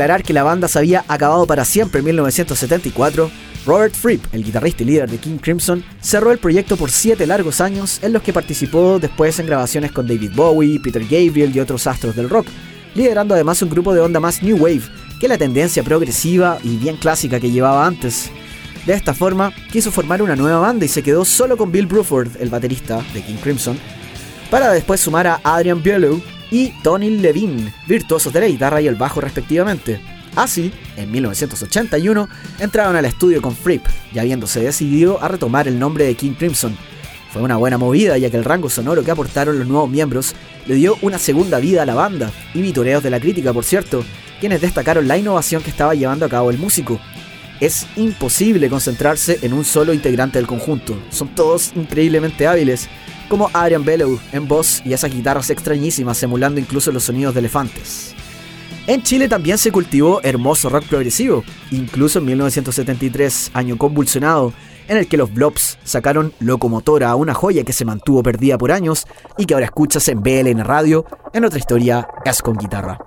Declarar que la banda se había acabado para siempre en 1974, Robert Fripp, el guitarrista y líder de King Crimson, cerró el proyecto por siete largos años en los que participó después en grabaciones con David Bowie, Peter Gabriel y otros astros del rock, liderando además un grupo de onda más New Wave que la tendencia progresiva y bien clásica que llevaba antes. De esta forma, quiso formar una nueva banda y se quedó solo con Bill Bruford, el baterista de King Crimson, para después sumar a Adrian Bielow y Tony Levine, virtuosos de la guitarra y el bajo respectivamente. Así, en 1981, entraron al estudio con Fripp, ya habiéndose decidido a retomar el nombre de King Crimson. Fue una buena movida ya que el rango sonoro que aportaron los nuevos miembros le dio una segunda vida a la banda, y vitoreos de la crítica por cierto, quienes destacaron la innovación que estaba llevando a cabo el músico. Es imposible concentrarse en un solo integrante del conjunto, son todos increíblemente hábiles, como Adrian Bellow en voz y esas guitarras extrañísimas emulando incluso los sonidos de elefantes. En Chile también se cultivó hermoso rock progresivo, incluso en 1973, año convulsionado, en el que los Blobs sacaron Locomotora, una joya que se mantuvo perdida por años y que ahora escuchas en BLN Radio, en otra historia es con guitarra.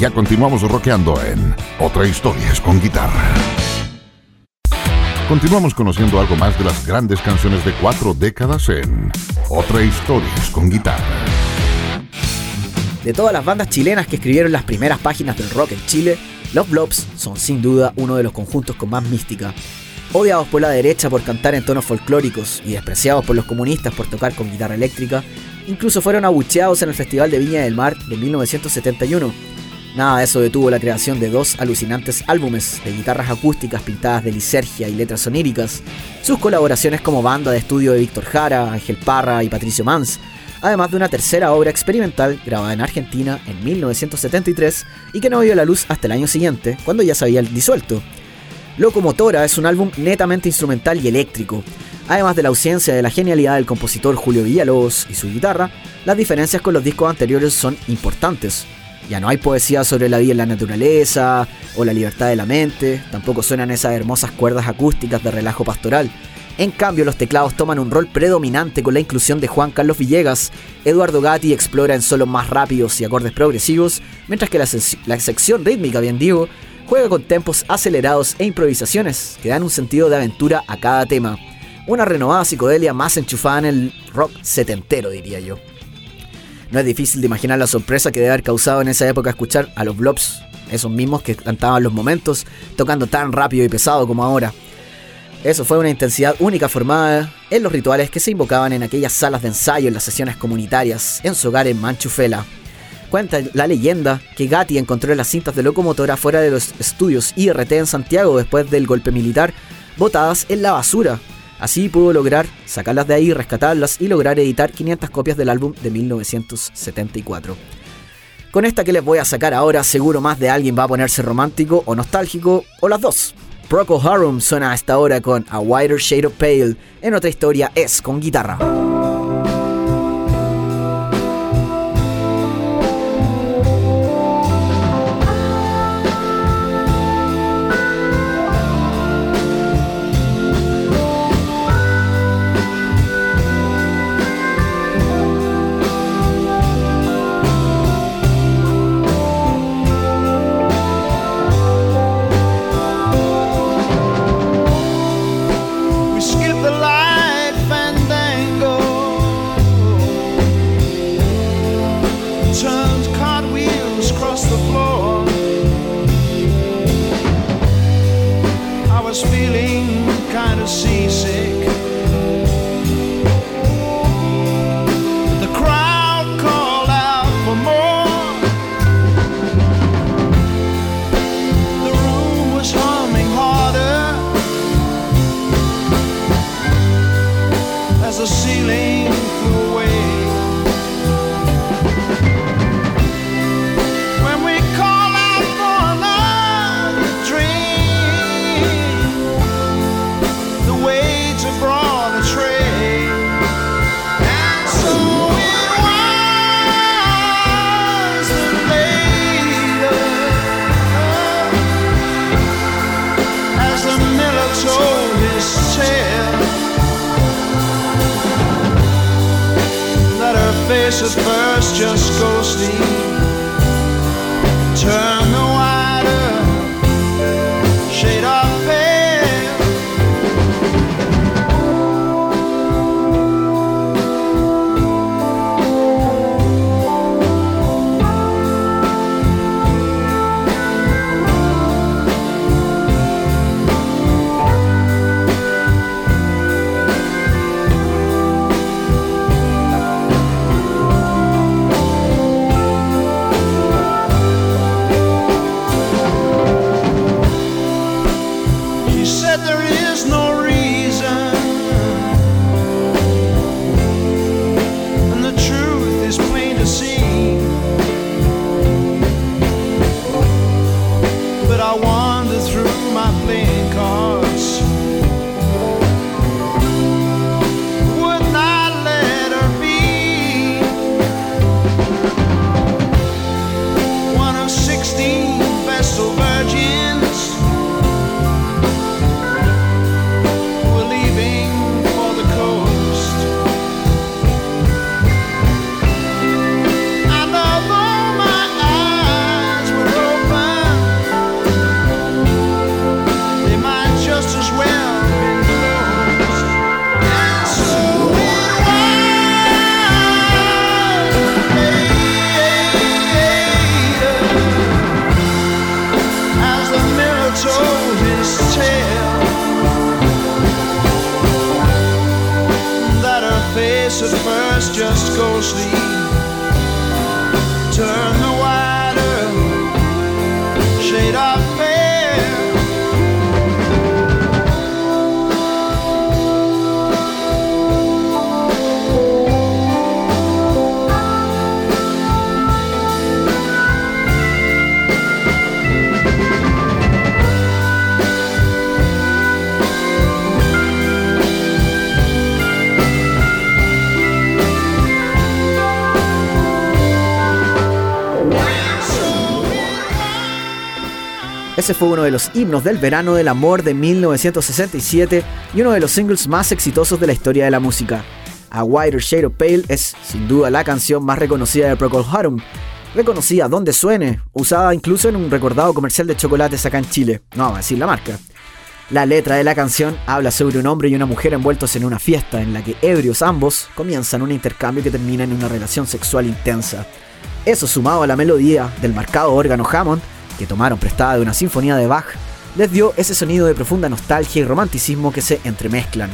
Ya continuamos rockeando en Otra Historias con Guitarra. Continuamos conociendo algo más de las grandes canciones de cuatro décadas en Otra Historias con Guitarra. De todas las bandas chilenas que escribieron las primeras páginas del rock en Chile, los Blobs son sin duda uno de los conjuntos con más mística. Odiados por la derecha por cantar en tonos folclóricos y despreciados por los comunistas por tocar con guitarra eléctrica, incluso fueron abucheados en el Festival de Viña del Mar de 1971. Nada de eso detuvo la creación de dos alucinantes álbumes de guitarras acústicas pintadas de lisergia y letras oníricas, sus colaboraciones como banda de estudio de Víctor Jara, Ángel Parra y Patricio Mans, además de una tercera obra experimental grabada en Argentina en 1973 y que no vio la luz hasta el año siguiente, cuando ya se había disuelto. Locomotora es un álbum netamente instrumental y eléctrico. Además de la ausencia de la genialidad del compositor Julio Villalobos y su guitarra, las diferencias con los discos anteriores son importantes. Ya no hay poesía sobre la vida en la naturaleza o la libertad de la mente, tampoco suenan esas hermosas cuerdas acústicas de relajo pastoral. En cambio, los teclados toman un rol predominante con la inclusión de Juan Carlos Villegas. Eduardo Gatti explora en solos más rápidos y acordes progresivos, mientras que la, la sección rítmica, bien digo, juega con tempos acelerados e improvisaciones que dan un sentido de aventura a cada tema. Una renovada psicodelia más enchufada en el rock setentero, diría yo. No es difícil de imaginar la sorpresa que debe haber causado en esa época escuchar a los Blobs, esos mismos que cantaban los momentos, tocando tan rápido y pesado como ahora. Eso fue una intensidad única formada en los rituales que se invocaban en aquellas salas de ensayo en las sesiones comunitarias en su hogar en Manchufela. Cuenta la leyenda que Gatti encontró las cintas de locomotora fuera de los estudios IRT en Santiago después del golpe militar, botadas en la basura. Así pudo lograr sacarlas de ahí, rescatarlas y lograr editar 500 copias del álbum de 1974. Con esta que les voy a sacar ahora, seguro más de alguien va a ponerse romántico o nostálgico, o las dos. Procol Harum suena a esta hora con A Wider Shade of Pale, en otra historia es con guitarra. Fue uno de los himnos del verano del amor de 1967 y uno de los singles más exitosos de la historia de la música. A Wider Shade of Pale es sin duda la canción más reconocida de Procol Harum, reconocida donde suene, usada incluso en un recordado comercial de chocolates acá en Chile, no vamos a decir la marca. La letra de la canción habla sobre un hombre y una mujer envueltos en una fiesta en la que ebrios ambos comienzan un intercambio que termina en una relación sexual intensa. Eso sumado a la melodía del marcado órgano Hammond, que tomaron prestada de una sinfonía de Bach, les dio ese sonido de profunda nostalgia y romanticismo que se entremezclan.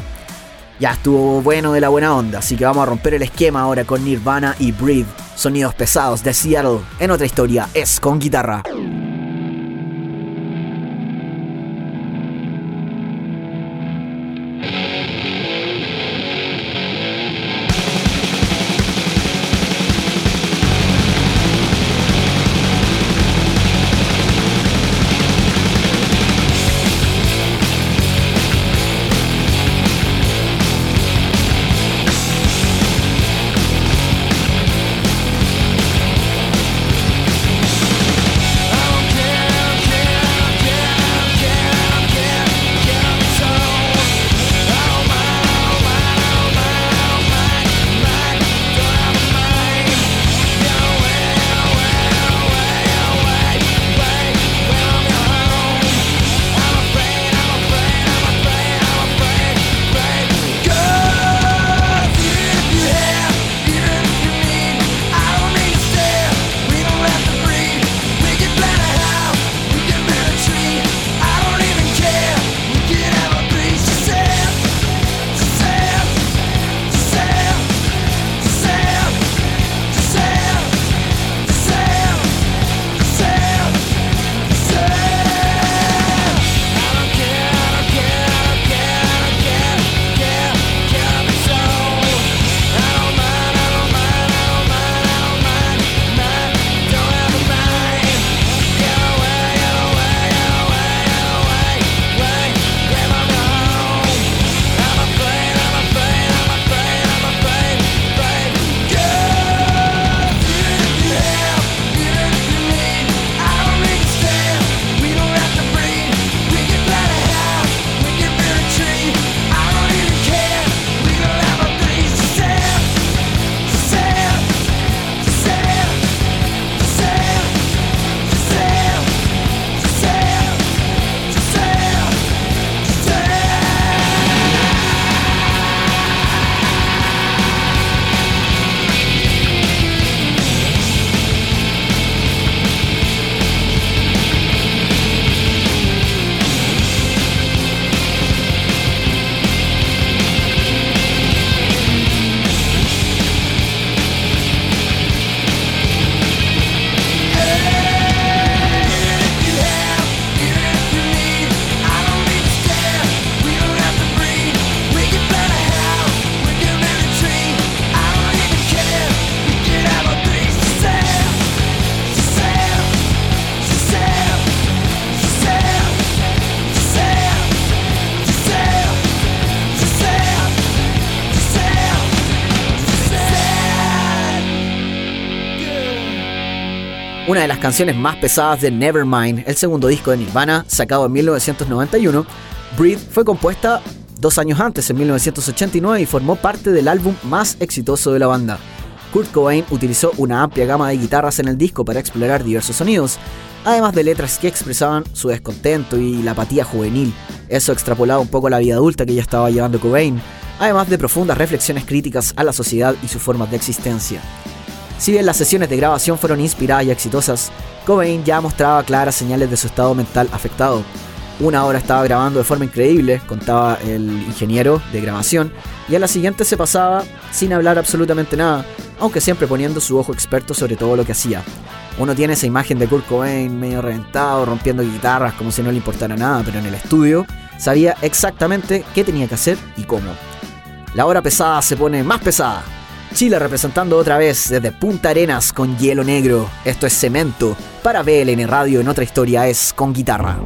Ya estuvo bueno de la buena onda, así que vamos a romper el esquema ahora con Nirvana y Breathe, sonidos pesados de Seattle. En otra historia, es con guitarra. De las canciones más pesadas de Nevermind, el segundo disco de Nirvana, sacado en 1991, Breathe fue compuesta dos años antes, en 1989, y formó parte del álbum más exitoso de la banda. Kurt Cobain utilizó una amplia gama de guitarras en el disco para explorar diversos sonidos, además de letras que expresaban su descontento y la apatía juvenil. Eso extrapolaba un poco la vida adulta que ya estaba llevando Cobain, además de profundas reflexiones críticas a la sociedad y sus formas de existencia. Si bien las sesiones de grabación fueron inspiradas y exitosas, Cobain ya mostraba claras señales de su estado mental afectado. Una hora estaba grabando de forma increíble, contaba el ingeniero de grabación, y a la siguiente se pasaba sin hablar absolutamente nada, aunque siempre poniendo su ojo experto sobre todo lo que hacía. Uno tiene esa imagen de Kurt Cobain medio reventado, rompiendo guitarras como si no le importara nada, pero en el estudio sabía exactamente qué tenía que hacer y cómo. La hora pesada se pone más pesada. Chile representando otra vez desde Punta Arenas con hielo negro. Esto es cemento. Para BLN Radio en otra historia es con guitarra.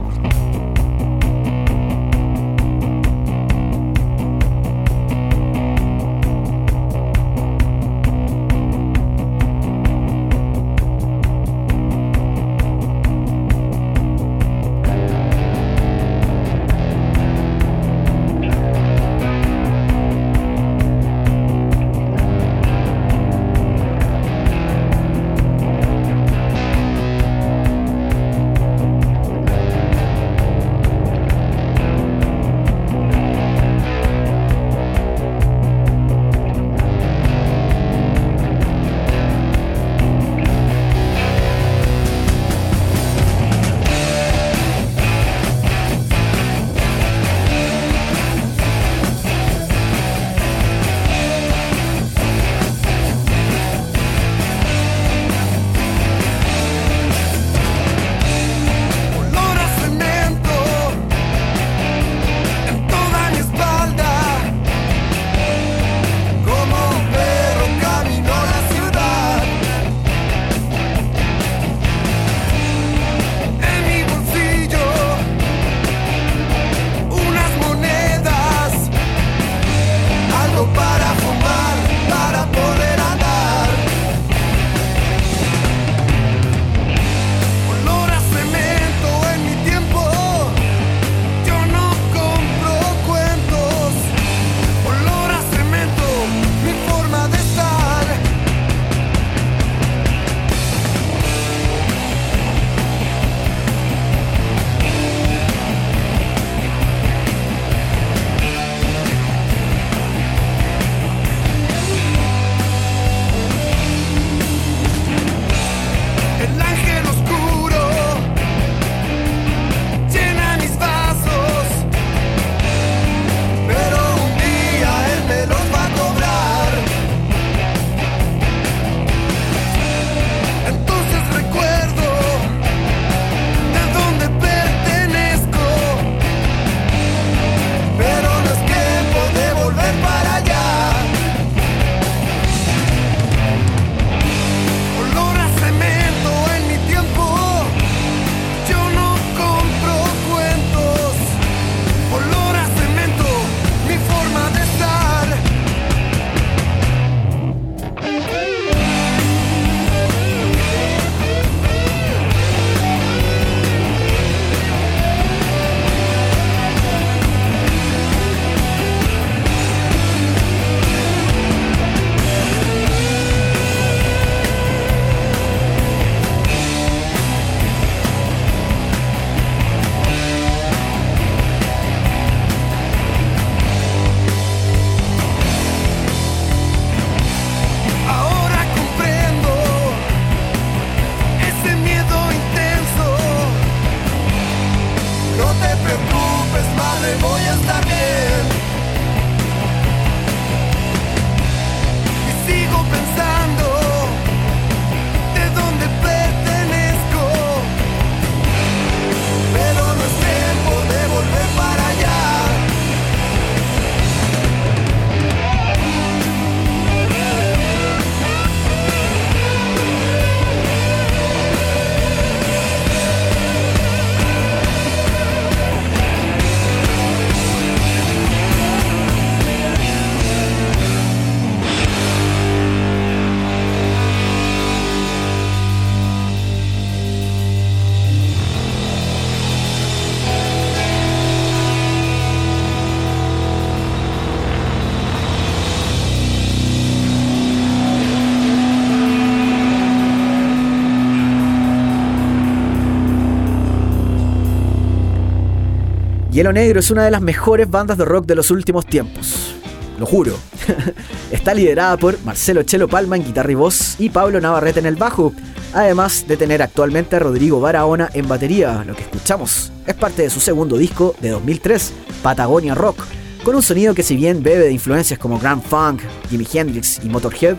Hielo Negro es una de las mejores bandas de rock de los últimos tiempos. Lo juro. *laughs* Está liderada por Marcelo Chelo Palma en guitarra y voz y Pablo Navarrete en el bajo, además de tener actualmente a Rodrigo Barahona en batería. Lo que escuchamos es parte de su segundo disco de 2003, Patagonia Rock, con un sonido que si bien bebe de influencias como Grand Funk, Jimi Hendrix y Motorhead,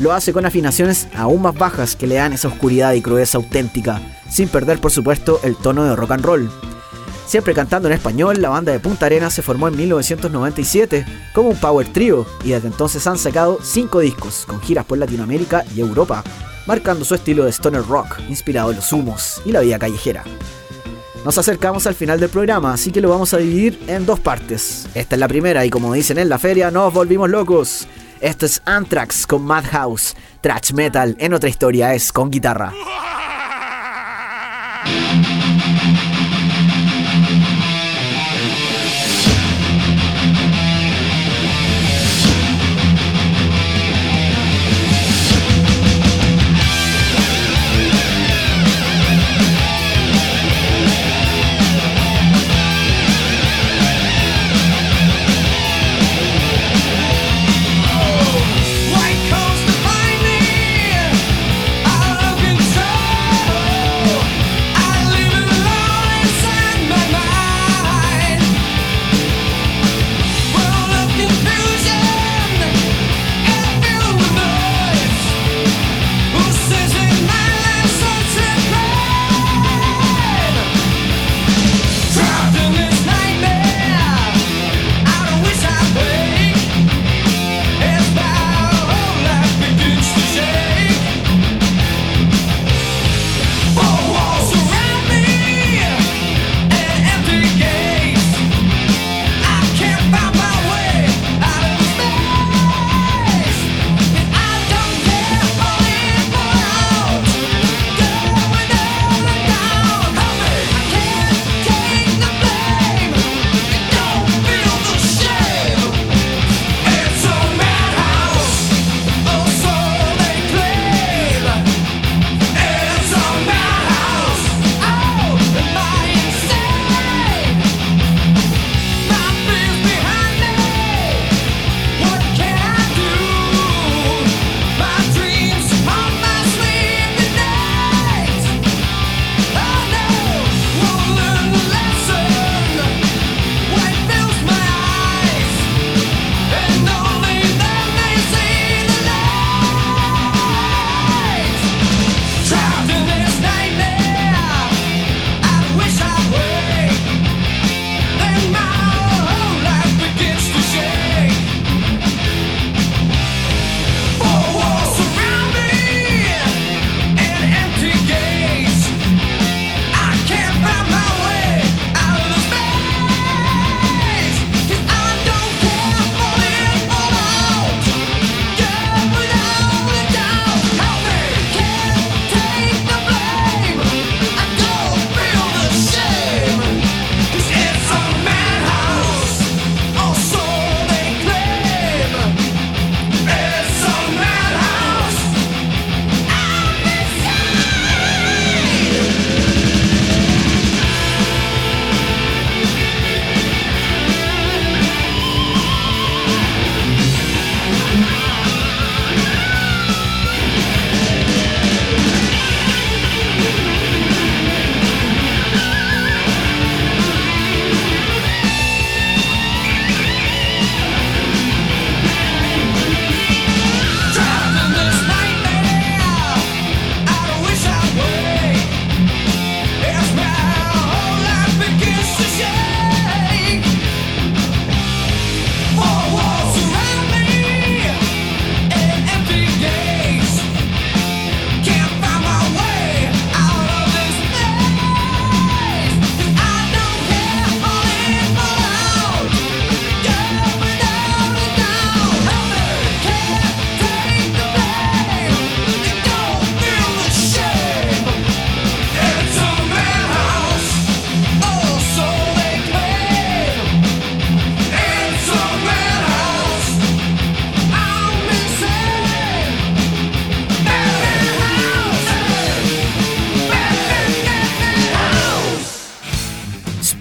lo hace con afinaciones aún más bajas que le dan esa oscuridad y crudeza auténtica, sin perder por supuesto el tono de rock and roll. Siempre cantando en español, la banda de Punta Arenas se formó en 1997 como un power trio y desde entonces han sacado 5 discos con giras por Latinoamérica y Europa, marcando su estilo de stoner rock inspirado en los humos y la vida callejera. Nos acercamos al final del programa, así que lo vamos a dividir en dos partes. Esta es la primera y como dicen en la feria, nos volvimos locos. Esto es Anthrax con Madhouse, Trash Metal en otra historia es con guitarra. *laughs*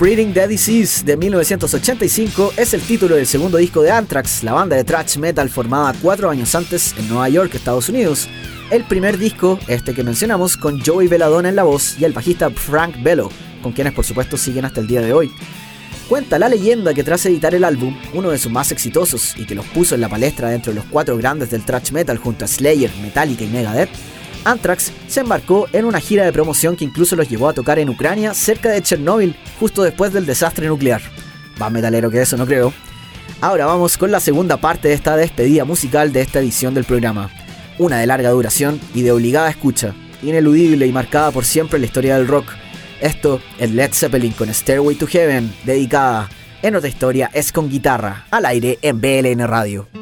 Spreading the Disease de 1985 es el título del segundo disco de Anthrax, la banda de thrash metal formada cuatro años antes en Nueva York, Estados Unidos. El primer disco, este que mencionamos, con Joey Belladonna en la voz y el bajista Frank Bello, con quienes por supuesto siguen hasta el día de hoy. Cuenta la leyenda que tras editar el álbum, uno de sus más exitosos y que los puso en la palestra dentro de los cuatro grandes del thrash metal junto a Slayer, Metallica y Megadeth, Anthrax se embarcó en una gira de promoción que incluso los llevó a tocar en Ucrania cerca de Chernóbil justo después del desastre nuclear. Más metalero que eso no creo. Ahora vamos con la segunda parte de esta despedida musical de esta edición del programa. Una de larga duración y de obligada escucha, ineludible y marcada por siempre en la historia del rock. Esto es Led Zeppelin con Stairway to Heaven, dedicada en otra historia es con guitarra, al aire en BLN Radio.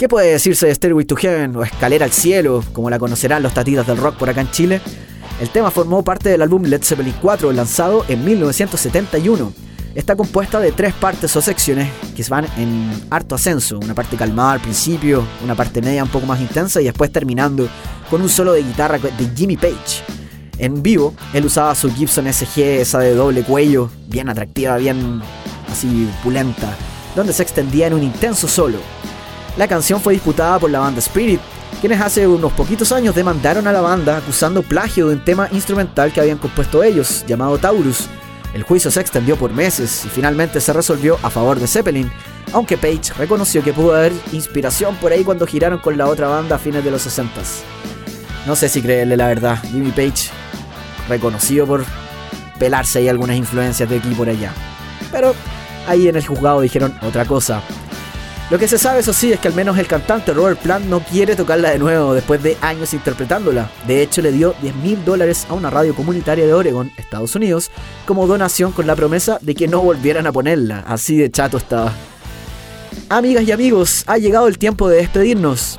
¿Qué puede decirse de Stairway to Heaven o Escalera al Cielo, como la conocerán los tatitas del rock por acá en Chile? El tema formó parte del álbum Led Zeppelin 4, lanzado en 1971. Está compuesta de tres partes o secciones que van en harto ascenso, una parte calmada al principio, una parte media un poco más intensa y después terminando con un solo de guitarra de Jimmy Page. En vivo, él usaba su Gibson SG, esa de doble cuello, bien atractiva, bien así pulenta, donde se extendía en un intenso solo. La canción fue disputada por la banda Spirit, quienes hace unos poquitos años demandaron a la banda acusando plagio de un tema instrumental que habían compuesto ellos, llamado Taurus. El juicio se extendió por meses y finalmente se resolvió a favor de Zeppelin, aunque Page reconoció que pudo haber inspiración por ahí cuando giraron con la otra banda a fines de los 60. No sé si creerle la verdad, Jimmy Page, reconocido por pelarse ahí algunas influencias de aquí por allá. Pero ahí en el juzgado dijeron otra cosa. Lo que se sabe, eso sí, es que al menos el cantante Robert Plant no quiere tocarla de nuevo después de años interpretándola. De hecho, le dio 10 mil dólares a una radio comunitaria de Oregon, Estados Unidos, como donación con la promesa de que no volvieran a ponerla. Así de chato estaba. Amigas y amigos, ha llegado el tiempo de despedirnos.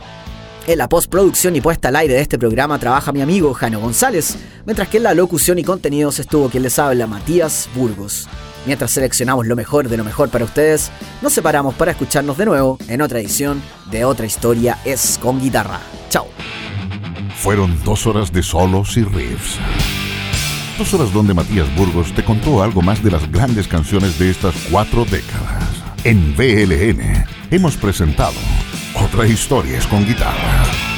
En la postproducción y puesta al aire de este programa trabaja mi amigo Jano González, mientras que en la locución y contenidos estuvo quien les habla, Matías Burgos. Mientras seleccionamos lo mejor de lo mejor para ustedes, nos separamos para escucharnos de nuevo en otra edición de Otra Historia es con guitarra. Chao. Fueron dos horas de solos y riffs. Dos horas donde Matías Burgos te contó algo más de las grandes canciones de estas cuatro décadas. En VLN hemos presentado Otra Historia es con guitarra.